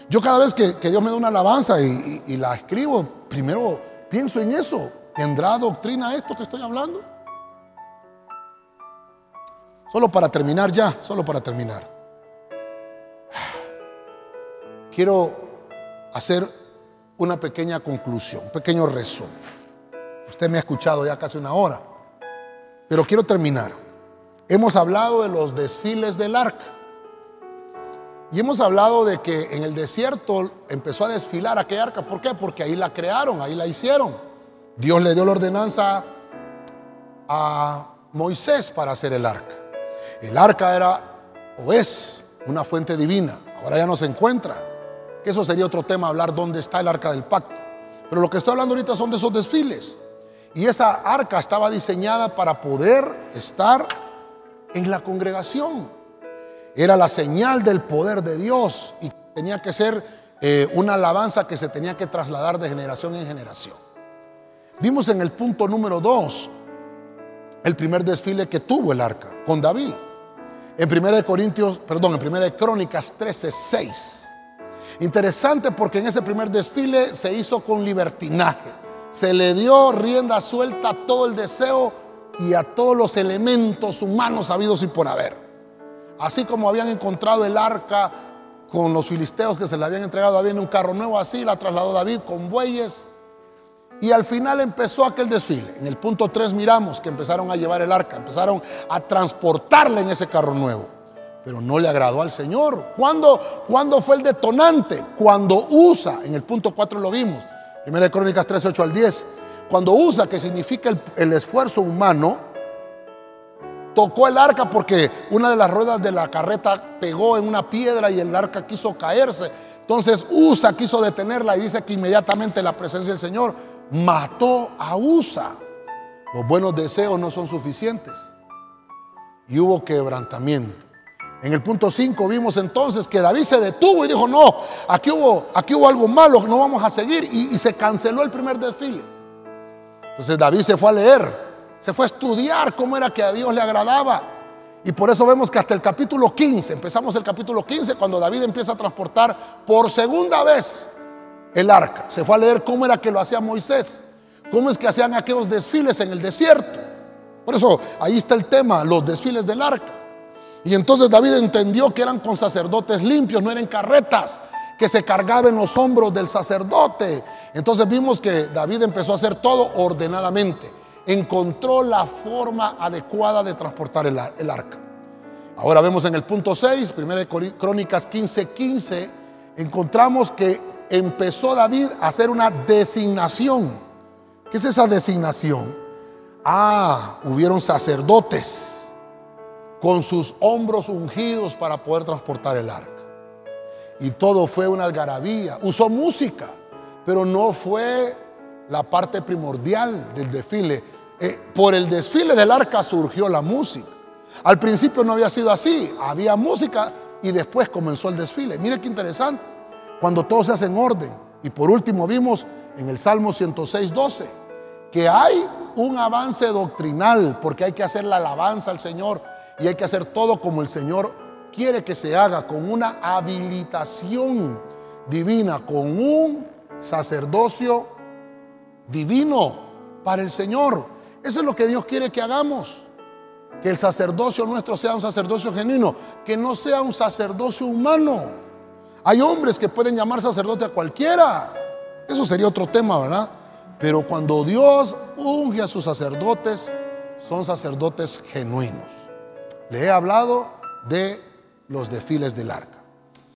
Yo cada vez que, Dios me da una alabanza y la escribo, primero pienso en eso. ¿Tendrá doctrina esto que estoy hablando? Solo para terminar ya, solo para terminar. Quiero hacer una pequeña conclusión, un pequeño resumen. Usted me ha escuchado ya casi una hora, pero quiero terminar. Hemos hablado de los desfiles del arca. Y hemos hablado de que en el desierto empezó a desfilar aquella arca. ¿Por qué? Porque ahí la crearon, ahí la hicieron. Dios le dio la ordenanza a Moisés para hacer el arca. El arca era o es una fuente divina. Ahora ya no se encuentra. Que eso sería otro tema, hablar dónde está el arca del pacto. Pero lo que estoy hablando ahorita son de esos desfiles. Y esa arca estaba diseñada para poder estar en la congregación. Era la señal del poder de Dios y tenía que ser eh, una alabanza que se tenía que trasladar de generación en generación. Vimos en el punto número 2 el primer desfile que tuvo el arca con David. En 1 de Corintios, perdón, en 1 de Crónicas 13, 6. Interesante porque en ese primer desfile se hizo con libertinaje. Se le dio rienda suelta a todo el deseo y a todos los elementos humanos habidos y por haber. Así como habían encontrado el arca con los filisteos que se le habían entregado a David en un carro nuevo, así la trasladó David con bueyes. Y al final empezó aquel desfile. En el punto 3 miramos que empezaron a llevar el arca, empezaron a transportarla en ese carro nuevo. Pero no le agradó al Señor. ¿Cuándo, ¿Cuándo fue el detonante? Cuando usa, en el punto 4 lo vimos, Primera de Crónicas 3, 8 al 10, cuando usa, que significa el esfuerzo humano, tocó el arca porque una de las ruedas de la carreta pegó en una piedra y el arca quiso caerse. Entonces Usa quiso detenerla y dice que inmediatamente la presencia del Señor mató a Usa. Los buenos deseos no son suficientes. Y hubo quebrantamiento. En el punto 5 vimos entonces que David se detuvo y dijo, no, aquí hubo, aquí hubo algo malo, no vamos a seguir. Y, y se canceló el primer desfile. Entonces David se fue a leer se fue a estudiar cómo era que a Dios le agradaba. Y por eso vemos que hasta el capítulo 15, empezamos el capítulo 15 cuando David empieza a transportar por segunda vez el arca. Se fue a leer cómo era que lo hacía Moisés, cómo es que hacían aquellos desfiles en el desierto. Por eso ahí está el tema, los desfiles del arca. Y entonces David entendió que eran con sacerdotes limpios, no eran carretas que se cargaban los hombros del sacerdote. Entonces vimos que David empezó a hacer todo ordenadamente encontró la forma adecuada de transportar el, arca. Ahora vemos en el punto 6, primera Crónicas 15, 15, encontramos que empezó David a hacer una designación. ¿Qué es esa designación? Ah, hubieron sacerdotes con sus hombros ungidos para poder transportar el arca. Y todo fue una algarabía. Usó música, pero no fue la parte primordial del desfile. Eh, por el desfile del arca surgió la música. Al principio no había sido así, había música y después comenzó el desfile. Mire qué interesante, cuando todo se hace en orden. Y por último vimos en el Salmo 106, 12, que hay un avance doctrinal, porque hay que hacer la alabanza al Señor y hay que hacer todo como el Señor quiere que se haga, con una habilitación divina, con un sacerdocio divino para el Señor. Eso es lo que Dios quiere que hagamos. Que el sacerdocio nuestro sea un sacerdocio genuino, que no sea un sacerdocio humano. Hay hombres que pueden llamar sacerdote a cualquiera. Eso sería otro tema, ¿verdad? Pero cuando Dios unge a sus sacerdotes, son sacerdotes genuinos. Le he hablado de los desfiles del arca.